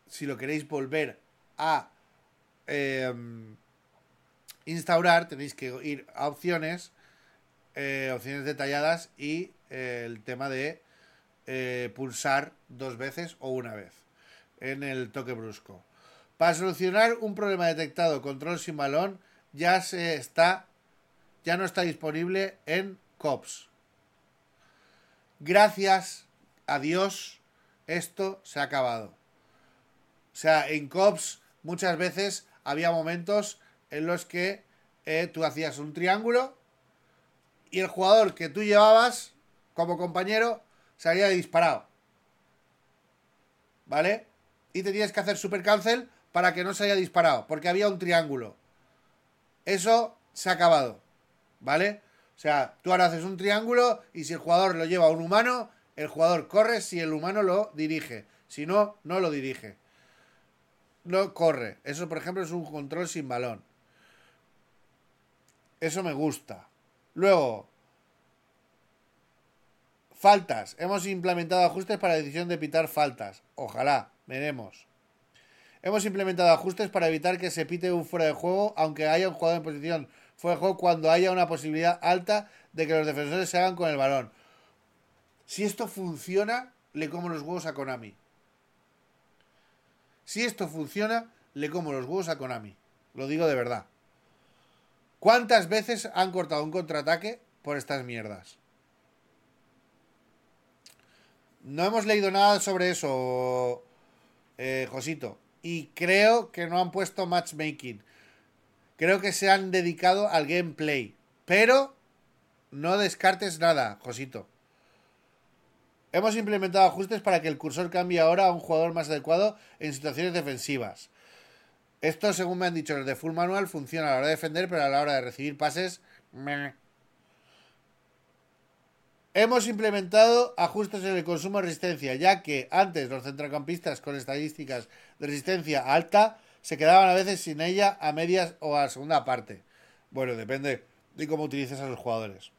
si lo queréis volver a eh, instaurar, tenéis que ir a opciones, eh, opciones detalladas y eh, el tema de eh, pulsar dos veces o una vez en el toque brusco. Para solucionar un problema detectado control sin balón, ya se está ya no está disponible en COPS. Gracias a Dios, esto se ha acabado. O sea, en COPS muchas veces había momentos en los que eh, tú hacías un triángulo y el jugador que tú llevabas como compañero salía disparado. ¿Vale? Y te tienes que hacer super cancel para que no se haya disparado, porque había un triángulo. Eso se ha acabado. ¿Vale? O sea, tú ahora haces un triángulo y si el jugador lo lleva a un humano, el jugador corre si el humano lo dirige. Si no, no lo dirige. No corre. Eso, por ejemplo, es un control sin balón. Eso me gusta. Luego, faltas. Hemos implementado ajustes para la decisión de pitar faltas. Ojalá, veremos. Hemos implementado ajustes para evitar que se pite un fuera de juego, aunque haya un jugador en posición fuera de juego, cuando haya una posibilidad alta de que los defensores se hagan con el balón. Si esto funciona, le como los huevos a Konami. Si esto funciona, le como los huevos a Konami. Lo digo de verdad. ¿Cuántas veces han cortado un contraataque por estas mierdas? No hemos leído nada sobre eso, eh, Josito. Y creo que no han puesto matchmaking. Creo que se han dedicado al gameplay. Pero no descartes nada, Josito. Hemos implementado ajustes para que el cursor cambie ahora a un jugador más adecuado en situaciones defensivas. Esto, según me han dicho los de Full Manual, funciona a la hora de defender, pero a la hora de recibir pases. Hemos implementado ajustes en el consumo de resistencia, ya que antes los centrocampistas con estadísticas de resistencia alta se quedaban a veces sin ella a medias o a la segunda parte. Bueno, depende de cómo utilices a los jugadores.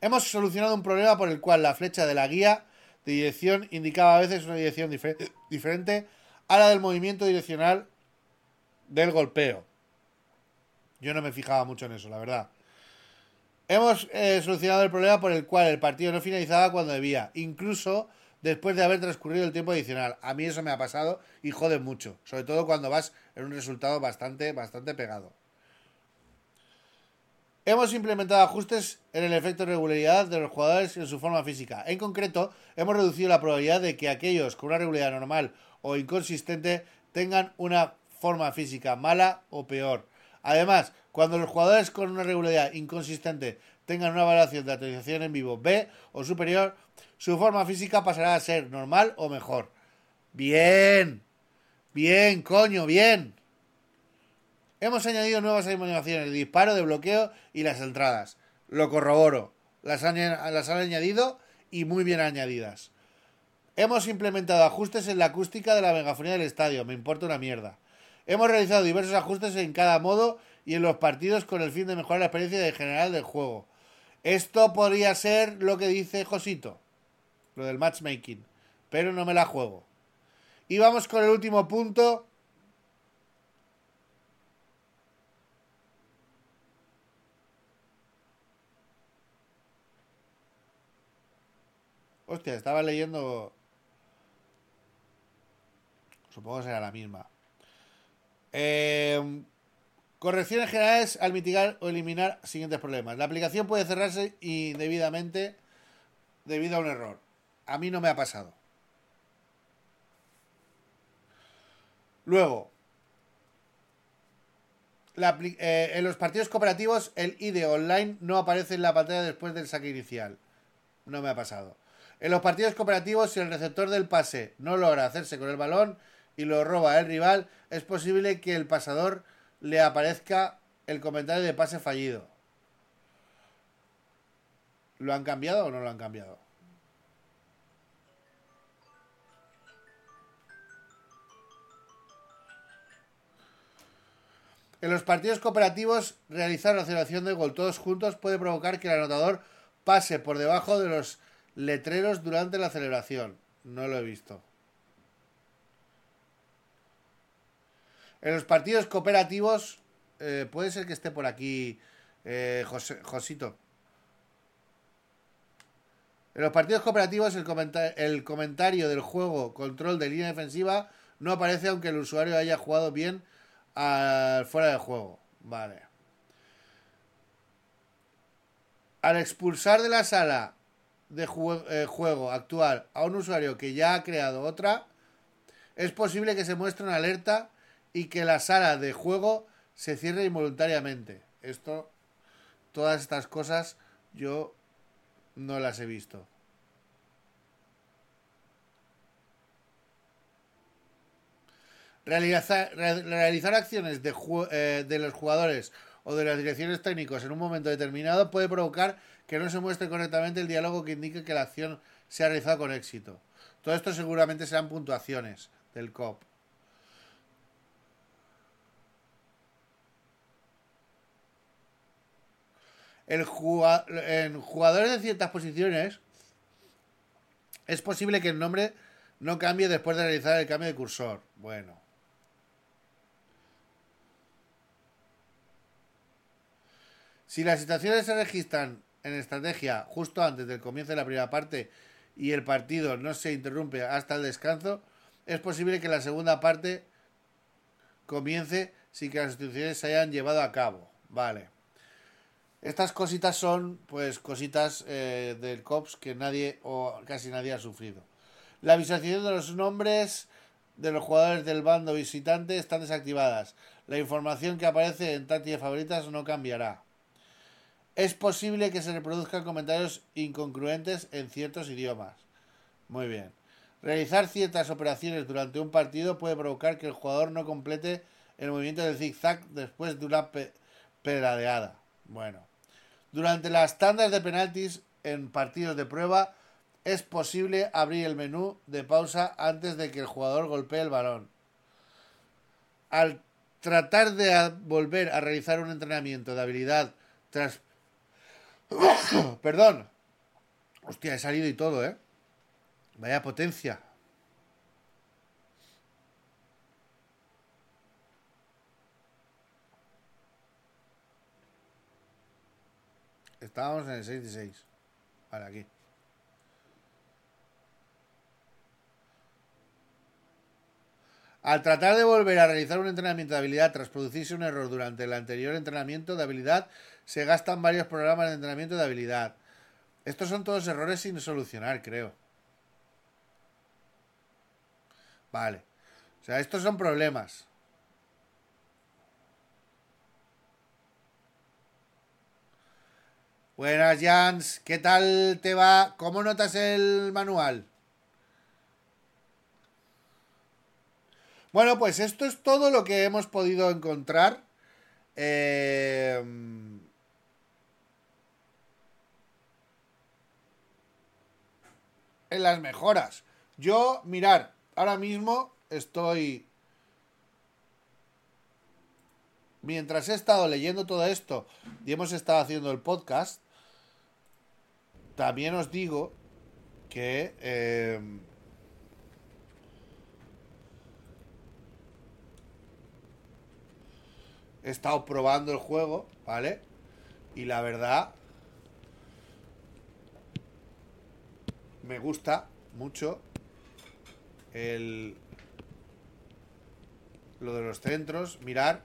Hemos solucionado un problema por el cual la flecha de la guía de dirección indicaba a veces una dirección difer- diferente a la del movimiento direccional del golpeo. Yo no me fijaba mucho en eso, la verdad. Hemos eh, solucionado el problema por el cual el partido no finalizaba cuando debía, incluso después de haber transcurrido el tiempo adicional. A mí eso me ha pasado y jode mucho, sobre todo cuando vas en un resultado bastante, bastante pegado. Hemos implementado ajustes en el efecto de regularidad de los jugadores en su forma física. En concreto, hemos reducido la probabilidad de que aquellos con una regularidad normal o inconsistente tengan una forma física mala o peor. Además, cuando los jugadores con una regularidad inconsistente tengan una valoración de actualización en vivo B o superior, su forma física pasará a ser normal o mejor. Bien, bien, coño, bien. Hemos añadido nuevas animaciones de disparo, de bloqueo y las entradas. Lo corroboro. Las han, añadido y muy bien añadidas. Hemos implementado ajustes en la acústica de la megafonía del estadio. Me importa una mierda. Hemos realizado diversos ajustes en cada modo y en los partidos con el fin de mejorar la experiencia general del juego. Esto podría ser lo que dice Josito, lo del matchmaking, pero no me la juego. Y vamos con el último punto. Hostia, estaba leyendo. Supongo que será la misma. Eh, correcciones generales al mitigar o eliminar siguientes problemas. La aplicación puede cerrarse indebidamente debido a un error. A mí no me ha pasado. Luego, eh, en los partidos cooperativos el ID online no aparece en la pantalla después del saque inicial. No me ha pasado. En los partidos cooperativos, si el receptor del pase no logra hacerse con el balón y lo roba el rival, es posible que el pasador le aparezca el comentario de pase fallido. ¿Lo han cambiado o no lo han cambiado? En los partidos cooperativos, realizar la aceleración de gol todos juntos puede provocar que el anotador pase por debajo de los letreros durante la celebración. No lo he visto. En los partidos cooperativos, eh, puede ser que esté por aquí eh, Josito. En los partidos cooperativos, el, comenta el comentario del juego control de línea defensiva no aparece aunque el usuario haya jugado bien al fuera de juego. Vale. Al expulsar de la sala de eh, juego actual a un usuario que ya ha creado otra, es posible que se muestre una alerta y que la sala de juego se cierre involuntariamente. Esto, todas estas cosas yo no las he visto. Realizar, re, realizar acciones de, eh, de, los jugadores o de las direcciones técnicos en un momento determinado puede provocar que no se muestre correctamente el diálogo que indique que la acción se ha realizado con éxito. Todo esto seguramente serán puntuaciones del COP. El jugador, en jugadores de ciertas posiciones es posible que el nombre no cambie después de realizar el cambio de cursor. Bueno. Si las situaciones se registran en estrategia justo antes del comienzo de la primera parte y el partido no se interrumpe hasta el descanso, es posible que la segunda parte comience sin que las instituciones se hayan llevado a cabo. Vale. Estas cositas son, pues, cositas eh, del COPS que nadie o casi nadie ha sufrido. La visualización de los nombres de los jugadores del bando visitante están desactivadas. La información que aparece en táctil de favoritas no cambiará. Es posible que se reproduzcan comentarios incongruentes en ciertos idiomas. Muy bien. Realizar ciertas operaciones durante un partido puede provocar que el jugador no complete el movimiento del zigzag después de una pe. Bueno. Durante las tandas de penaltis en partidos de prueba es posible abrir el menú de pausa antes de que el jugador golpee el balón. Al tratar de volver a realizar un entrenamiento de habilidad tras... Perdón. Hostia, he salido y todo, ¿eh? Vaya potencia. Estábamos en el 66. Vale, aquí. Al tratar de volver a realizar un entrenamiento de habilidad tras producirse un error durante el anterior entrenamiento de habilidad, se gastan varios programas de entrenamiento de habilidad. Estos son todos errores sin solucionar, creo. Vale. O sea, estos son problemas. Buenas, Jans. ¿Qué tal te va? ¿Cómo notas el manual? Bueno, pues esto es todo lo que hemos podido encontrar. Eh, en las mejoras. Yo, mirar, ahora mismo estoy... Mientras he estado leyendo todo esto y hemos estado haciendo el podcast, también os digo que... Eh, he estado probando el juego, ¿vale? Y la verdad, me gusta mucho el lo de los centros, mirar.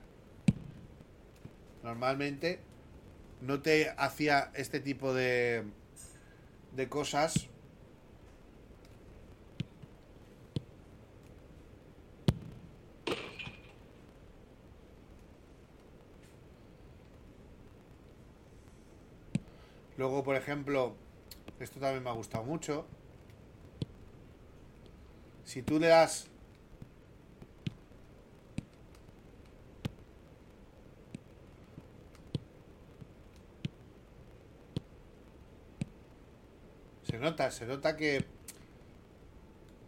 Normalmente no te hacía este tipo de de cosas Luego, por ejemplo, esto también me ha gustado mucho. Si tú le das... Se nota, se nota que...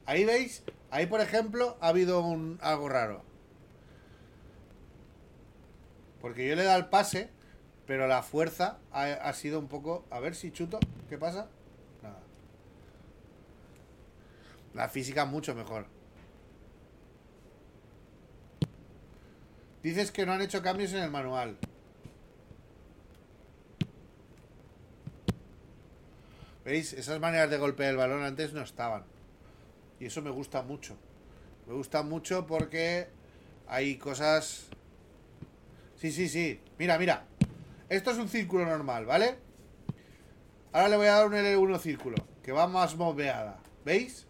Ahí veis, ahí por ejemplo ha habido un algo raro. Porque yo le he dado el pase pero la fuerza ha, sido un poco... A ver si chuto. ¿Qué pasa? Nada. La física mucho mejor. Dices que no han hecho cambios en el manual. ¿Veis? Esas maneras de golpear el balón antes no estaban. Y eso me gusta mucho. Me gusta mucho porque hay cosas... Sí, sí, sí. Mira, mira. Esto es un círculo normal, ¿vale? Ahora le voy a dar un L1 círculo, que va más moveada. ¿Veis?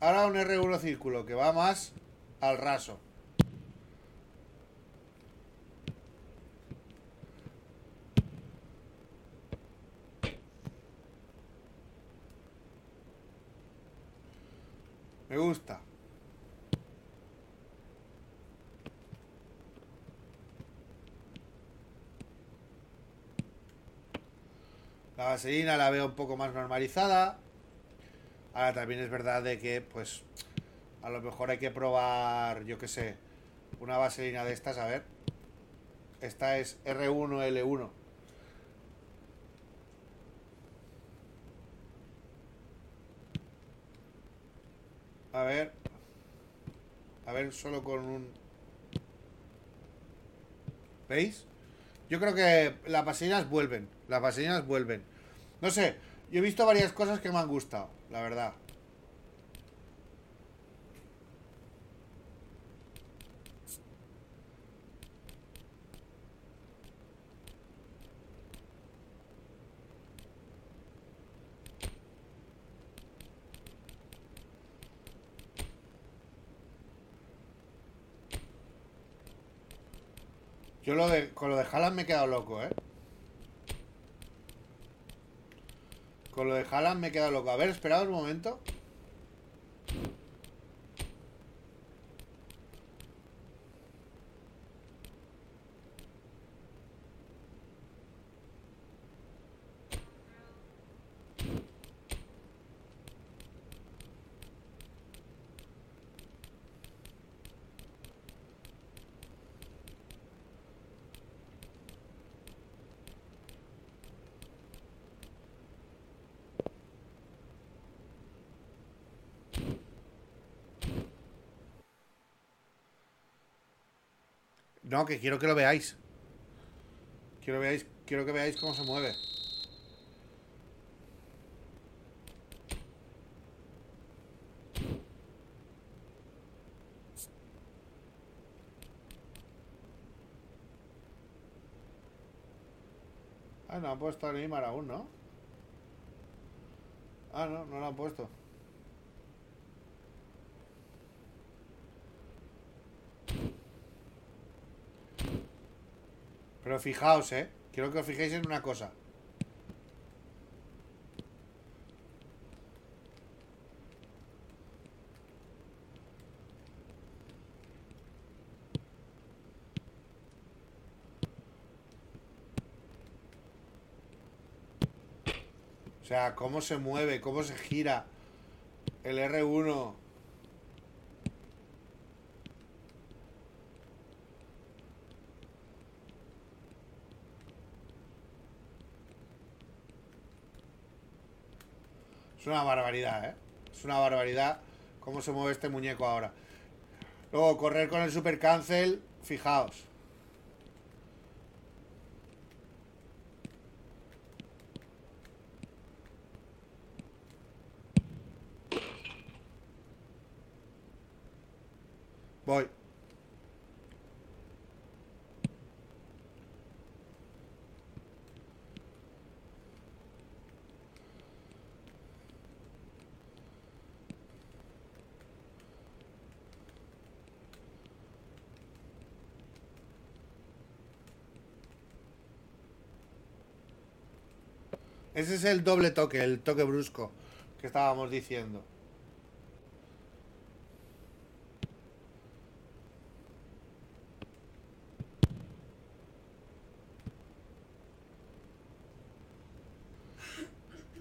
Ahora un R1 círculo, que va más al raso. Me gusta. La vaselina la veo un poco más normalizada. Ahora también es verdad de que, pues, a lo mejor hay que probar, yo qué sé, una vaselina de estas, a ver. Esta es R1L1. A ver. A ver, solo con un... ¿Veis? Yo creo que las vaselinas vuelven. Las vaselinas vuelven. No sé, yo he visto varias cosas que me han gustado, la verdad. Yo lo de, con lo de Haaland me he quedado loco, ¿eh? Con lo de Haaland me he quedado loco. A ver, esperad un momento. No, que quiero que lo veáis. Quiero, veáis, quiero que veáis cómo se mueve. Ah, no han puesto a Neymar aún, ¿no? Ah, no, no lo han puesto. Pero fijaos, ¿eh? Quiero que os fijéis en una cosa. O sea, cómo se mueve, cómo se gira el R1. Es una barbaridad, ¿eh? Es una barbaridad cómo se mueve este muñeco ahora. Luego, correr con el Super Cancel, fijaos. Voy. Ese es el doble toque, el toque brusco que estábamos diciendo.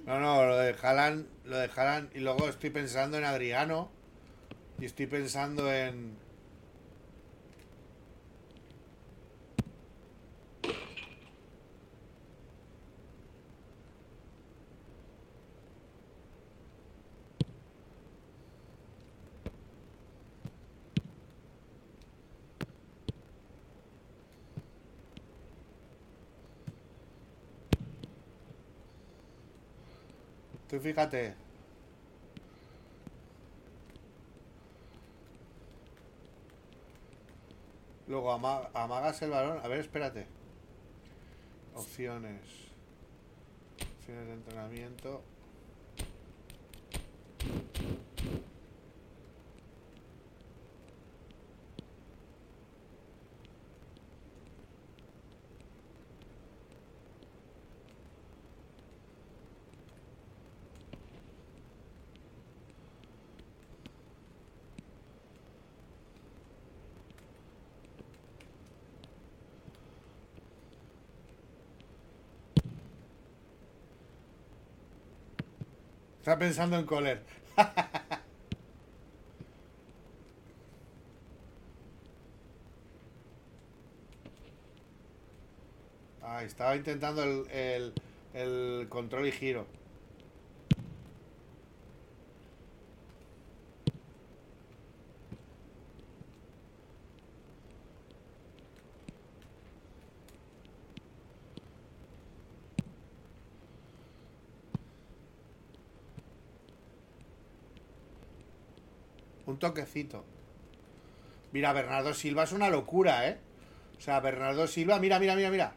No, no, lo de lo de y luego estoy pensando en Adriano y estoy pensando en fíjate. Luego ama- amagas el balón. A ver, espérate. Opciones. Opciones de entrenamiento. Está pensando en Coller. Ah, estaba intentando el, el, el control y giro. Toquecito. Mira, Bernardo Silva es una locura, ¿eh? O sea, Bernardo Silva, mira, mira, mira, mira.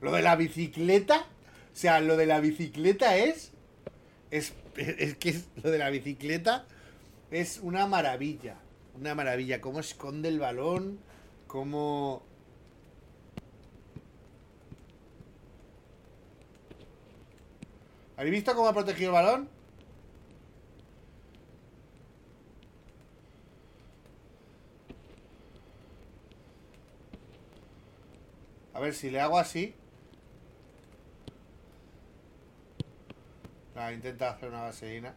Lo de la bicicleta, o sea, lo de la bicicleta es. Es, es que es- lo de la bicicleta es una maravilla. Una maravilla. Cómo esconde el balón, cómo. ¿Habéis visto cómo ha protegido el balón? A ver si le hago así. Ah, intenta hacer una vaselina.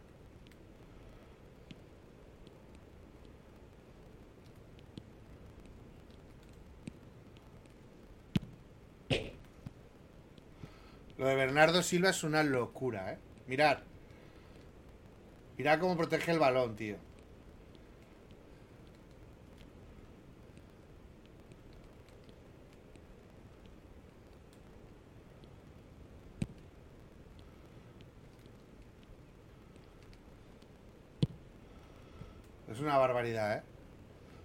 Lo de Bernardo Silva es una locura, ¿eh? Mirad. Mira cómo protege el balón, tío. Es una barbaridad, ¿eh?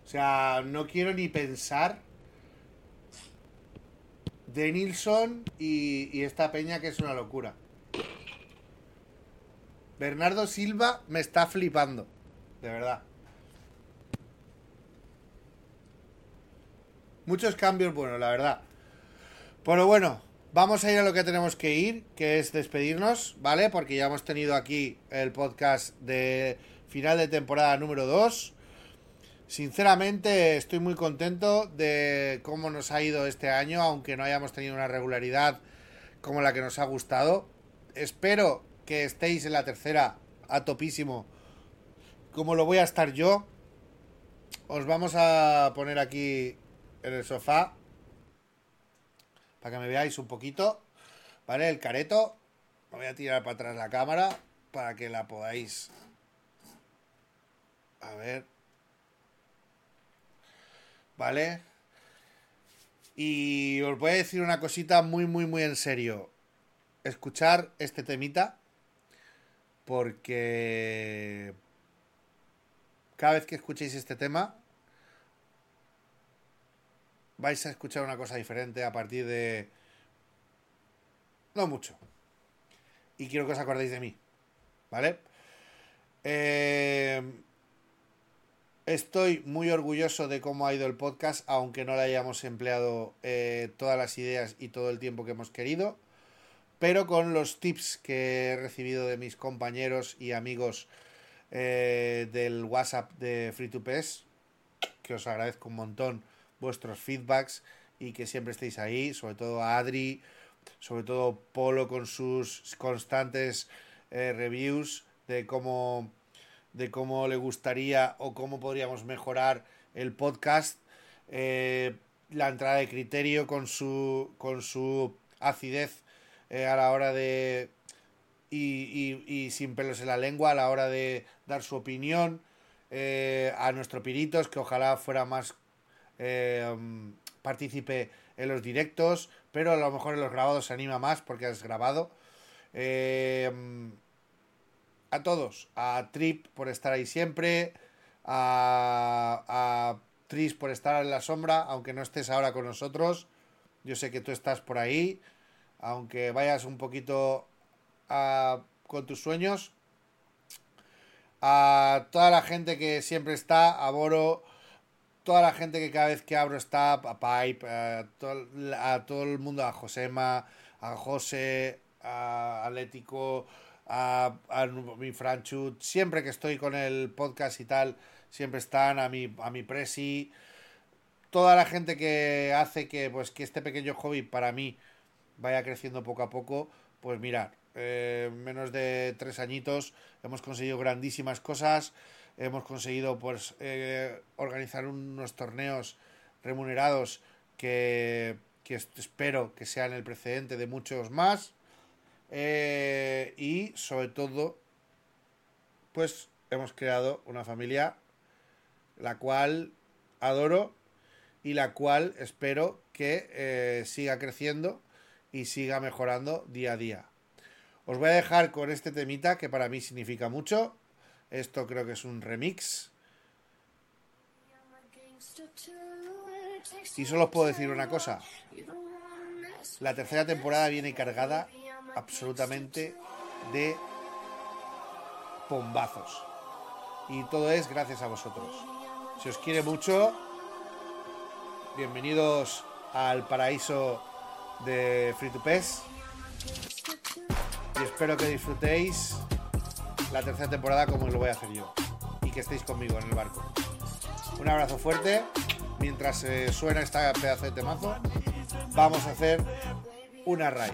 O sea, no quiero ni pensar de Nilsson y, y esta peña que es una locura. Bernardo Silva me está flipando. De verdad. Muchos cambios, bueno, la verdad. Pero bueno, vamos a ir a lo que tenemos que ir, que es despedirnos, ¿vale? Porque ya hemos tenido aquí el podcast de final de temporada número 2. Sinceramente estoy muy contento de cómo nos ha ido este año, aunque no hayamos tenido una regularidad como la que nos ha gustado. Espero que estéis en la tercera a topísimo, como lo voy a estar yo. Os vamos a poner aquí en el sofá para que me veáis un poquito, ¿vale? El careto. Me voy a tirar para atrás la cámara para que la podáis a ver. ¿Vale? Y os voy a decir una cosita muy, muy, muy en serio. Escuchar este temita. Porque cada vez que escuchéis este tema, vais a escuchar una cosa diferente a partir de... No mucho. Y quiero que os acordéis de mí. ¿Vale? Eh... Estoy muy orgulloso de cómo ha ido el podcast, aunque no le hayamos empleado eh, todas las ideas y todo el tiempo que hemos querido, pero con los tips que he recibido de mis compañeros y amigos eh, del WhatsApp de Free 2 ps que os agradezco un montón vuestros feedbacks y que siempre estéis ahí, sobre todo a Adri, sobre todo Polo con sus constantes eh, reviews de cómo de cómo le gustaría o cómo podríamos mejorar el podcast. Eh, la entrada de criterio con su, con su acidez eh, a la hora de... Y, y, sin pelos en la lengua a la hora de dar su opinión. Eh, a nuestro Piritos, que ojalá fuera más eh, partícipe en los directos, pero a lo mejor en los grabados se anima más porque has grabado. Eh, a todos, a Trip por estar ahí siempre, a, Tris por estar en la sombra, aunque no estés ahora con nosotros. Yo sé que tú estás por ahí, aunque vayas un poquito a, con tus sueños. A toda la gente que siempre está, a Boro, toda la gente que cada vez que abro está, a Pipe, a todo, a todo el mundo, a Josema, a José, a Atlético, a, mi Franchut, siempre que estoy con el podcast y tal, siempre están, a mi, a mi Presi, toda la gente que hace que, pues, que este pequeño hobby para mí vaya creciendo poco a poco, pues mirad, eh, menos de tres añitos hemos conseguido grandísimas cosas, hemos conseguido pues eh, organizar unos torneos remunerados que, que espero que sean el precedente de muchos más. Eh, y sobre todo, pues hemos creado una familia la cual adoro y la cual espero que eh, siga creciendo y siga mejorando día a día. Os voy a dejar con este temita que para mí significa mucho. Esto creo que es un remix. Y solo os puedo decir una cosa. La tercera temporada viene cargada absolutamente de bombazos. Y todo es gracias a vosotros. Si os quiere mucho, bienvenidos al paraíso de Free to Pes. Y espero que disfrutéis la tercera temporada como lo voy a hacer yo. Y que estéis conmigo en el barco. Un abrazo fuerte. Mientras eh, suena esta pedazo de temazo, vamos a hacer una raid.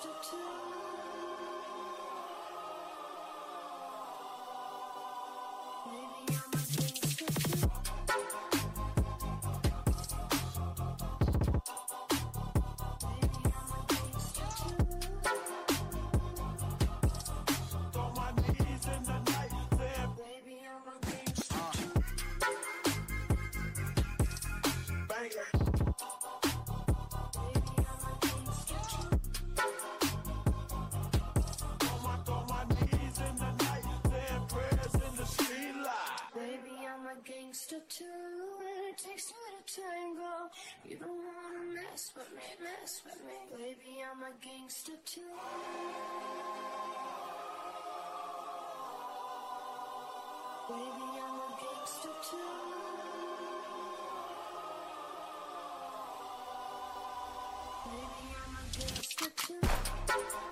to too. You don't wanna mess with me, mess with me. Baby, I'm a gangster too. Baby, I'm a gangster too. Baby, I'm a gangster too.